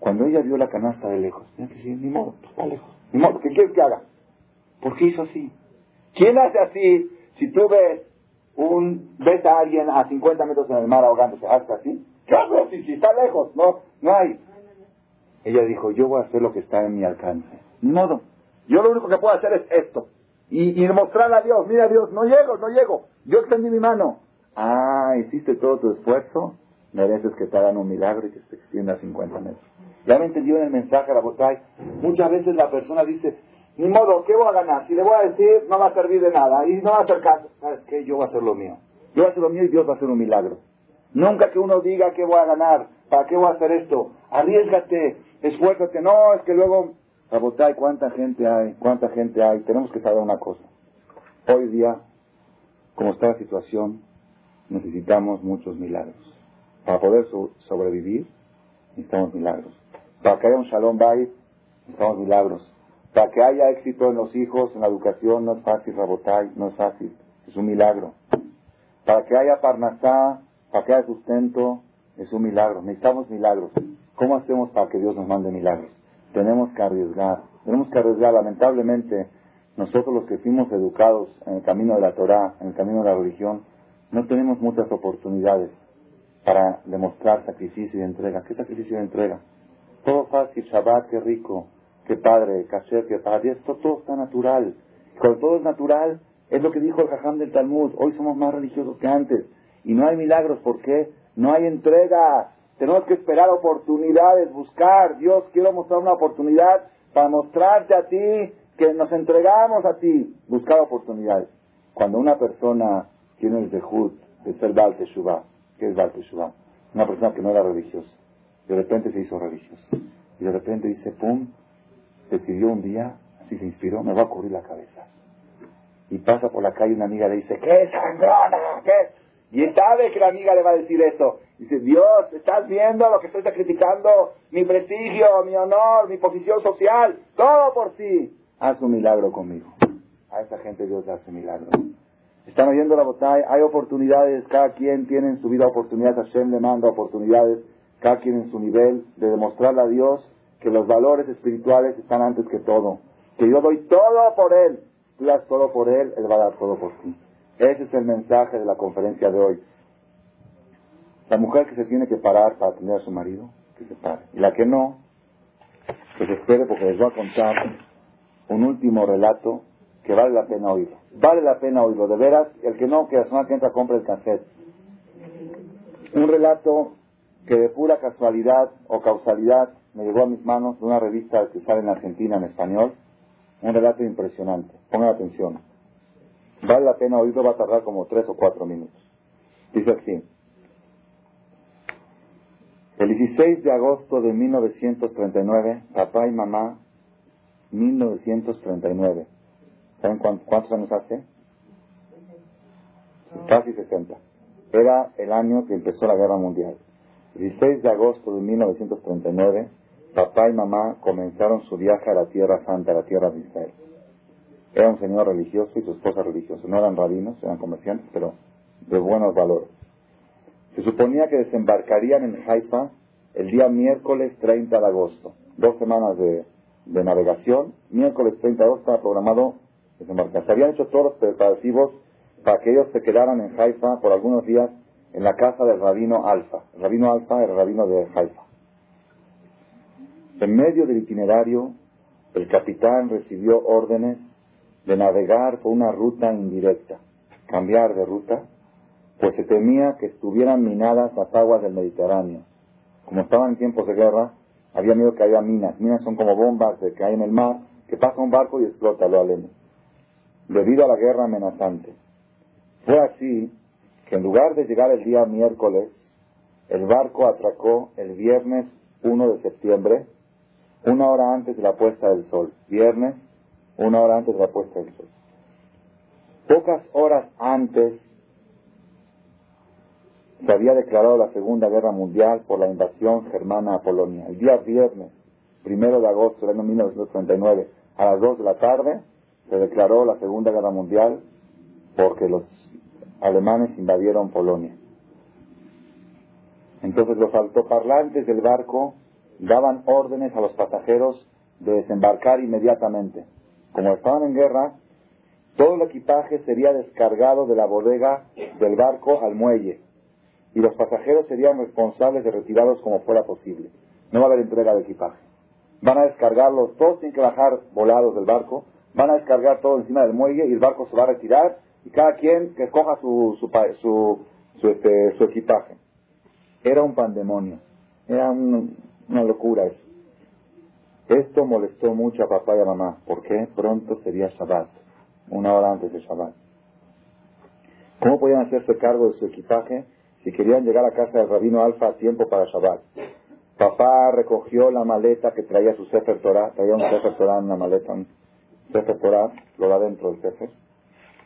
[SPEAKER 1] Cuando ella vio la canasta de lejos, ni modo, pues, está lejos. Ni modo, ¿qué quieres que haga? ¿Por qué hizo así? ¿Quién hace así si tú ves un ves a alguien a 50 metros en el mar ahogándose? ¿Hace así? ¿Qué haces si, está lejos? No, no hay. Ella dijo, yo voy a hacer lo que está en mi alcance. Modo. Yo lo único que puedo hacer es esto. Y, y demostrarle a Dios, mira Dios, no llego, no llego. Yo extendí mi mano. Ah, hiciste todo tu esfuerzo, mereces que te hagan un milagro y que se extienda a 50 metros. Ya me entendió en el mensaje, la botay. Muchas veces la persona dice, ni modo, ¿qué voy a ganar? Si le voy a decir, no va a servir de nada. Y no va a hacer caso. ¿Sabes qué? Yo voy a hacer lo mío. Yo voy a hacer lo mío y Dios va a hacer un milagro. Nunca que uno diga qué voy a ganar, para qué voy a hacer esto. Arriesgate, esfuérzate. No, es que luego, Rabotay, ¿cuánta gente hay? ¿Cuánta gente hay? Tenemos que saber una cosa. Hoy día, como está la situación, necesitamos muchos milagros. Para poder sobrevivir, necesitamos milagros. Para que haya un shalom bait, necesitamos milagros. Para que haya éxito en los hijos, en la educación, no es fácil, Rabotay, no es fácil. Es un milagro. Para que haya parnasá, para que haya sustento, es un milagro. Necesitamos milagros. ¿Cómo hacemos para que Dios nos mande milagros? Tenemos que arriesgar. Tenemos que arriesgar. Lamentablemente, nosotros los que fuimos educados en el camino de la Torah, en el camino de la religión, no tenemos muchas oportunidades para demostrar sacrificio y entrega. ¿Qué sacrificio y entrega? Todo fácil, Shabbat, qué rico, qué padre, kasher, qué padre, esto todo está natural. cuando todo es natural, es lo que dijo el Jajam del Talmud, hoy somos más religiosos que antes. Y no hay milagros, ¿por qué? No hay entrega. Tenemos que esperar oportunidades, buscar. Dios, quiero mostrar una oportunidad para mostrarte a ti que nos entregamos a ti. Buscar oportunidades. Cuando una persona tiene el dejud de ser Baal Teshuvah, ¿qué es Baal Teshuvah? Una persona que no era religiosa de repente se hizo religioso. Y de repente dice, pum, decidió un día, así se inspiró, me va a cubrir la cabeza. y pasa por la calle una amiga le dice, ¿qué sangrona? ¿Qué? Y sabe que la amiga le va a decir eso. Dice, Dios, ¿estás viendo lo que estoy sacrificando? Mi prestigio, mi honor, mi posición social, todo por ti. Haz un milagro conmigo. A esa gente Dios le hace milagro. Están oyendo la botella, hay oportunidades, cada quien tiene en su vida oportunidades, Hashem le manda oportunidades, cada quien en su nivel, de demostrarle a Dios que los valores espirituales están antes que todo. Que yo doy todo por Él. Tú das todo por Él, Él va a dar todo por ti. Ese es el mensaje de la conferencia de hoy. La mujer que se tiene que parar para atender a su marido, que se pare. Y la que no, que se espere porque les voy a contar un último relato que vale la pena oírlo. Vale la pena oírlo, de veras. El que no, que la semana que entra compre el cassette. Un relato que de pura casualidad o causalidad me llegó a mis manos de una revista que sale en Argentina en español. Un relato impresionante. Pongan atención. Vale la pena oírlo, va a tardar como tres o cuatro minutos. Dice así. El 16 de agosto de 1939, papá y mamá, 1939. ¿Saben cuántos años hace? Casi 60. Era el año que empezó la guerra mundial. El 16 de agosto de 1939, papá y mamá comenzaron su viaje a la Tierra Santa, a la Tierra de Israel. Era un señor religioso y su esposa religiosa. No eran rabinos, eran comerciantes, pero de buenos valores. Se suponía que desembarcarían en Haifa el día miércoles 30 de agosto. Dos semanas de, navegación. Miércoles 30 de agosto estaba programado desembarcar. Se habían hecho todos los preparativos para que ellos se quedaran en Haifa por algunos días en la casa del rabino Alfa. El rabino Alfa el rabino de Haifa. En medio del itinerario, el capitán recibió órdenes de navegar por una ruta indirecta, cambiar de ruta, pues se temía que estuvieran minadas las aguas del Mediterráneo. Como estaban en tiempos de guerra, había miedo que haya minas. Minas son como bombas que hay en el mar, que pasa un barco y explota, lo aleno. Debido a la guerra amenazante. Fue así que en lugar de llegar el día miércoles, el barco atracó el viernes 1 de septiembre, una hora antes de la puesta del sol. Viernes una hora antes de la puesta del sol. Pocas horas antes se había declarado la Segunda Guerra Mundial por la invasión germana a Polonia. El día viernes, primero de agosto del año 1939, a las 2 de la tarde, se declaró la Segunda Guerra Mundial porque los alemanes invadieron Polonia. Entonces los altoparlantes del barco daban órdenes a los pasajeros de desembarcar inmediatamente. Como estaban en guerra, todo el equipaje sería descargado de la bodega del barco al muelle y los pasajeros serían responsables de retirarlos como fuera posible. No va a haber entrega de equipaje. Van a descargarlos, todos tienen que bajar volados del barco, van a descargar todo encima del muelle y el barco se va a retirar y cada quien que escoja su, su, su, este, su equipaje. Era un pandemonio, era una locura eso. Esto molestó mucho a papá y a mamá. porque Pronto sería Shabbat, una hora antes de Shabbat. ¿Cómo podían hacerse cargo de su equipaje si querían llegar a casa del rabino Alfa a tiempo para Shabbat? Papá recogió la maleta que traía su Sefer Torah, traía un Sefer Torah en una maleta, un Sefer Torah, lo da dentro del Sefer.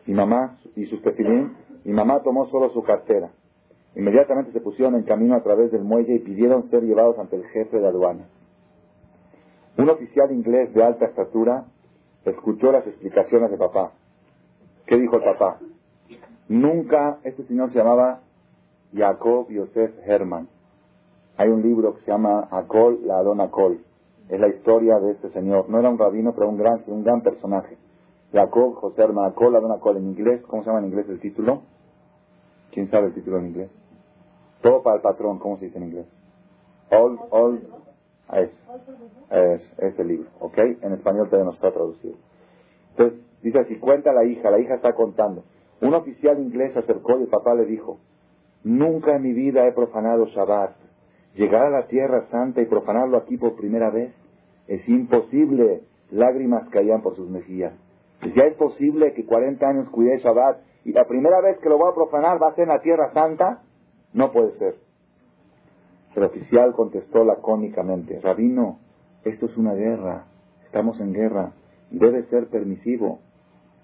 [SPEAKER 1] Y mamá, y sus tefilín, y mamá tomó solo su cartera. Inmediatamente se pusieron en camino a través del muelle y pidieron ser llevados ante el jefe de aduanas. Un oficial inglés de alta estatura escuchó las explicaciones de papá. ¿Qué dijo el papá? Nunca, este señor se llamaba Jacob Yosef Herman. Hay un libro que se llama Akol, la Adon Akol. Es la historia de este señor. No era un rabino, pero un gran, un gran personaje. Jacob José Adon Akol. En inglés, ¿cómo se llama en inglés el título? ¿Quién sabe el título en inglés? Todo para el patrón, ¿cómo se dice en inglés? All, all, es, es, ese libro, ¿ok? En español todavía no está traducido. Entonces, dice así, cuenta la hija, la hija está contando. Un oficial inglés se acercó y el papá le dijo, nunca en mi vida he profanado Shabbat. Llegar a la tierra santa y profanarlo aquí por primera vez es imposible. Lágrimas caían por sus mejillas. Ya es posible que 40 años cuide Shabbat y la primera vez que lo voy a profanar va a ser en la tierra santa. No puede ser. El oficial contestó lacónicamente, Rabino, esto es una guerra, estamos en guerra, debe ser permisivo.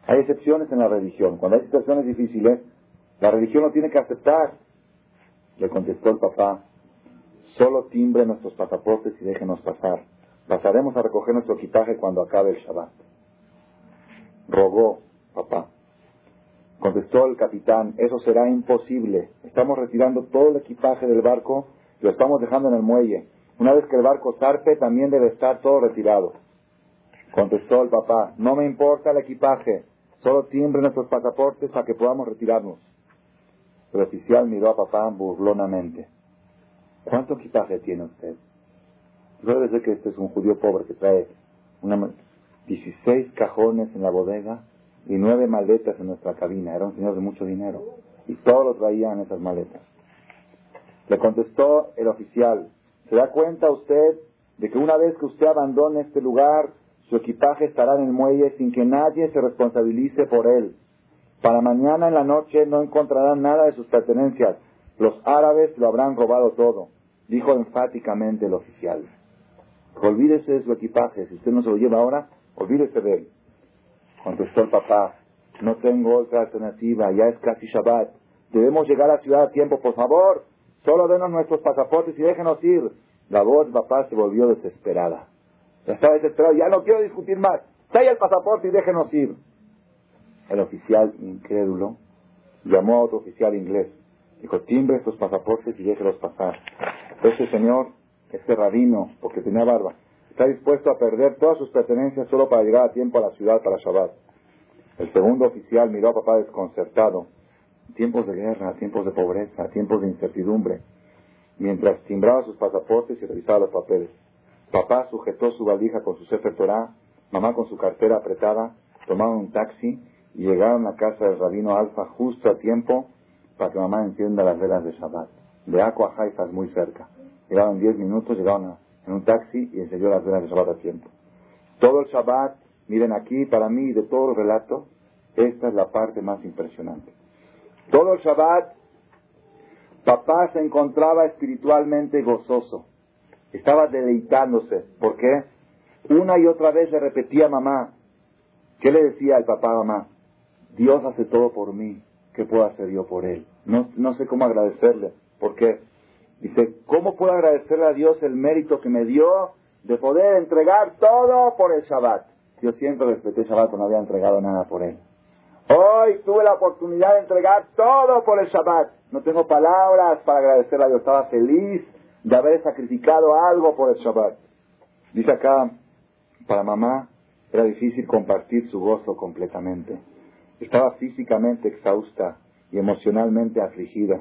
[SPEAKER 1] Hay excepciones en la religión. Cuando hay situaciones difíciles, la religión lo tiene que aceptar. Le contestó el papá, solo timbre nuestros pasaportes y déjenos pasar. Pasaremos a recoger nuestro equipaje cuando acabe el Shabbat. Rogó, papá. Contestó el capitán, eso será imposible. Estamos retirando todo el equipaje del barco, lo estamos dejando en el muelle. Una vez que el barco zarpe, también debe estar todo retirado. Contestó el papá, no me importa el equipaje, solo timbre nuestros pasaportes para que podamos retirarnos. El oficial miró a papá burlonamente. ¿Cuánto equipaje tiene usted? Debe ser que este es un judío pobre que trae una, 16 cajones en la bodega y nueve maletas en nuestra cabina. Era un señor de mucho dinero. Y todos lo traían esas maletas. Le contestó el oficial, ¿se da cuenta usted de que una vez que usted abandone este lugar, su equipaje estará en el muelle sin que nadie se responsabilice por él? Para mañana en la noche no encontrarán nada de sus pertenencias. Los árabes lo habrán robado todo, dijo enfáticamente el oficial. Olvídese de su equipaje. Si usted no se lo lleva ahora, olvídese de él. Contestó el papá, no tengo otra alternativa, ya es casi Shabbat. Debemos llegar a la ciudad a tiempo, por favor. Solo denos nuestros pasaportes y déjenos ir. La voz papá se volvió desesperada. Ya estaba desesperado, ya no quiero discutir más. Trae el pasaporte y déjenos ir. El oficial incrédulo llamó a otro oficial inglés. Dijo, timbre estos pasaportes y déjelos pasar. Ese señor este rabino, porque tenía barba, está dispuesto a perder todas sus pertenencias solo para llegar a tiempo a la ciudad para Shabbat. El segundo oficial miró a papá desconcertado. Tiempos de guerra, tiempos de pobreza, tiempos de incertidumbre. Mientras timbraba sus pasaportes y revisaba los papeles. Papá sujetó su valija con su Sefer Torah, mamá con su cartera apretada, tomaron un taxi y llegaron a casa del rabino Alfa justo a tiempo para que mamá encienda las velas de Shabbat. De Aqua a Haifa muy cerca. Llegaban 10 minutos, llegaban en un taxi y encendió las velas de Shabbat a tiempo. Todo el Shabbat, miren aquí, para mí, de todo el relato, esta es la parte más impresionante. Todo el Shabbat, papá se encontraba espiritualmente gozoso. Estaba deleitándose. ¿Por qué? Una y otra vez le repetía a mamá. ¿Qué le decía el papá a mamá? Dios hace todo por mí. ¿Qué puedo hacer yo por él? No, no sé cómo agradecerle. ¿Por qué? Dice, ¿cómo puedo agradecerle a Dios el mérito que me dio de poder entregar todo por el Shabbat? Yo siempre respeté el Shabbat, no había entregado nada por él. Hoy tuve la oportunidad de entregar todo por el Shabbat. No tengo palabras para agradecerle a Dios. Estaba feliz de haber sacrificado algo por el Shabbat. Dice acá, para mamá era difícil compartir su gozo completamente. Estaba físicamente exhausta y emocionalmente afligida.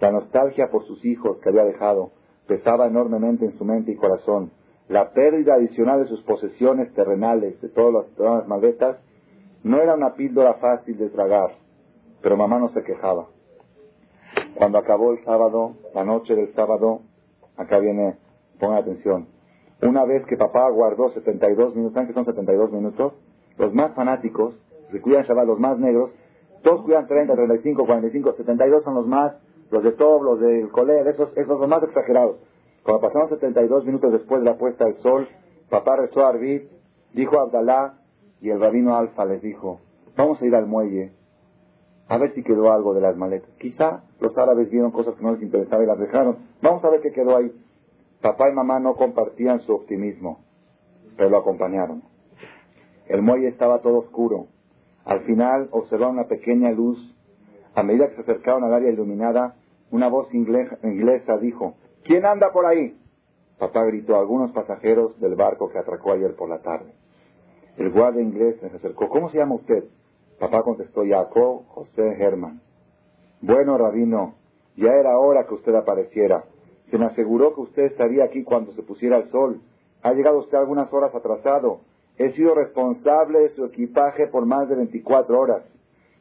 [SPEAKER 1] La nostalgia por sus hijos que había dejado pesaba enormemente en su mente y corazón. La pérdida adicional de sus posesiones terrenales, de todas las, maletas, no era una píldora fácil de tragar, pero mamá no se quejaba. Cuando acabó el sábado, la noche del sábado, acá viene, pongan atención, una vez que papá guardó 72 minutos, ¿saben que son 72 minutos? Los más fanáticos, se cuidan Shabbat, los más negros, todos cuidan 30, 35, 45, 72 son los más los de Tob, los del Coler, esos, esos son más exagerados. Cuando pasaron 72 minutos después de la puesta del sol, papá rezó a Arvid, dijo a Abdalá, y el rabino Alfa les dijo, vamos a ir al muelle, a ver si quedó algo de las maletas. Quizá los árabes vieron cosas que no les interesaban y las dejaron. Vamos a ver qué quedó ahí. Papá y mamá no compartían su optimismo, pero lo acompañaron. El muelle estaba todo oscuro. Al final observaron una pequeña luz. A medida que se acercaron al área iluminada, una voz inglesa dijo, ¿quién anda por ahí? Papá gritó a algunos pasajeros del barco que atracó ayer por la tarde. El guardia inglés se acercó. ¿Cómo se llama usted? Papá contestó, Jacob José Herman. Bueno, rabino, ya era hora que usted apareciera. Se me aseguró que usted estaría aquí cuando se pusiera el sol. Ha llegado usted algunas horas atrasado. He sido responsable de su equipaje por más de 24 horas.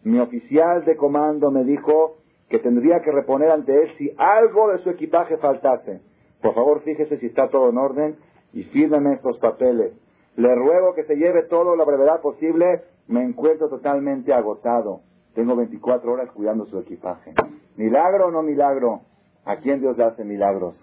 [SPEAKER 1] Mi oficial de comando me dijo que tendría que reponer ante él si algo de su equipaje faltase. Por favor, fíjese si está todo en orden y fírmeme estos papeles. Le ruego que se lleve todo la brevedad posible. Me encuentro totalmente agotado. Tengo 24 horas cuidando su equipaje. ¿Milagro o no milagro? ¿A quién Dios le hace milagros?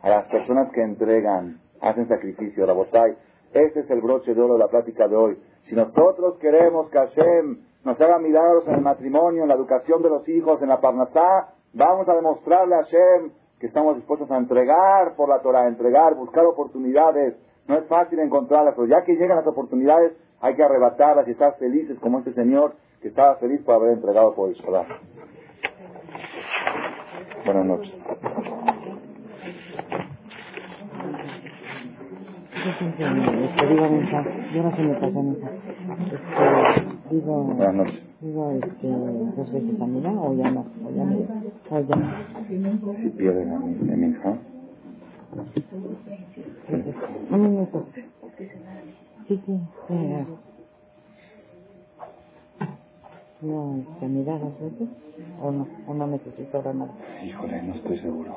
[SPEAKER 1] A las personas que entregan, hacen sacrificio. Rabotay, este es el broche de oro de la plática de hoy. Si nosotros queremos que Hashem nos haga milagros en el matrimonio, en la educación de los hijos, en la parnasá, vamos a demostrarle a Hashem que estamos dispuestos a entregar por la Torah, entregar, buscar oportunidades. No es fácil encontrarlas, pero ya que llegan las oportunidades, hay que arrebatarlas y estar felices como este señor que estaba feliz por haber entregado por el Shabbat. Buenas noches.
[SPEAKER 2] Este, digo mensaje, yo no sé me pasa mensaje. Este, digo,
[SPEAKER 1] Buenas noches.
[SPEAKER 2] digo este, dos veces a mí. O ya no, o ya no, o ya no.
[SPEAKER 1] Si pierden a mi, a mi hija,
[SPEAKER 2] Un minuto. Sí, sí, sí. No, este, mirar dos veces, o no, o no necesito ahora nada.
[SPEAKER 1] híjole, no estoy seguro.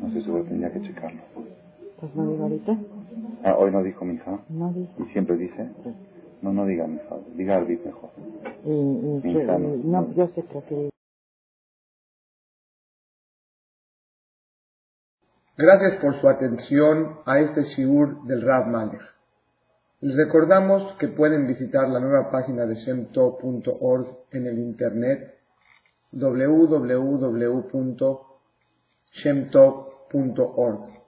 [SPEAKER 1] No estoy seguro, tendría que checarlo.
[SPEAKER 2] Pues no digo ahorita,
[SPEAKER 1] Ah, hoy no dijo mi hija.
[SPEAKER 2] no digo.
[SPEAKER 1] Y siempre dice. No, no diga mi hija. Diga Arbit mejor.
[SPEAKER 2] Y, y, que-
[SPEAKER 1] Hija, no.
[SPEAKER 2] y- no, yo sé que
[SPEAKER 3] Gracias por su atención a este shiur del Rav Malech. Les recordamos que pueden visitar la nueva página de shemtov.org en el internet www.shemtov.org.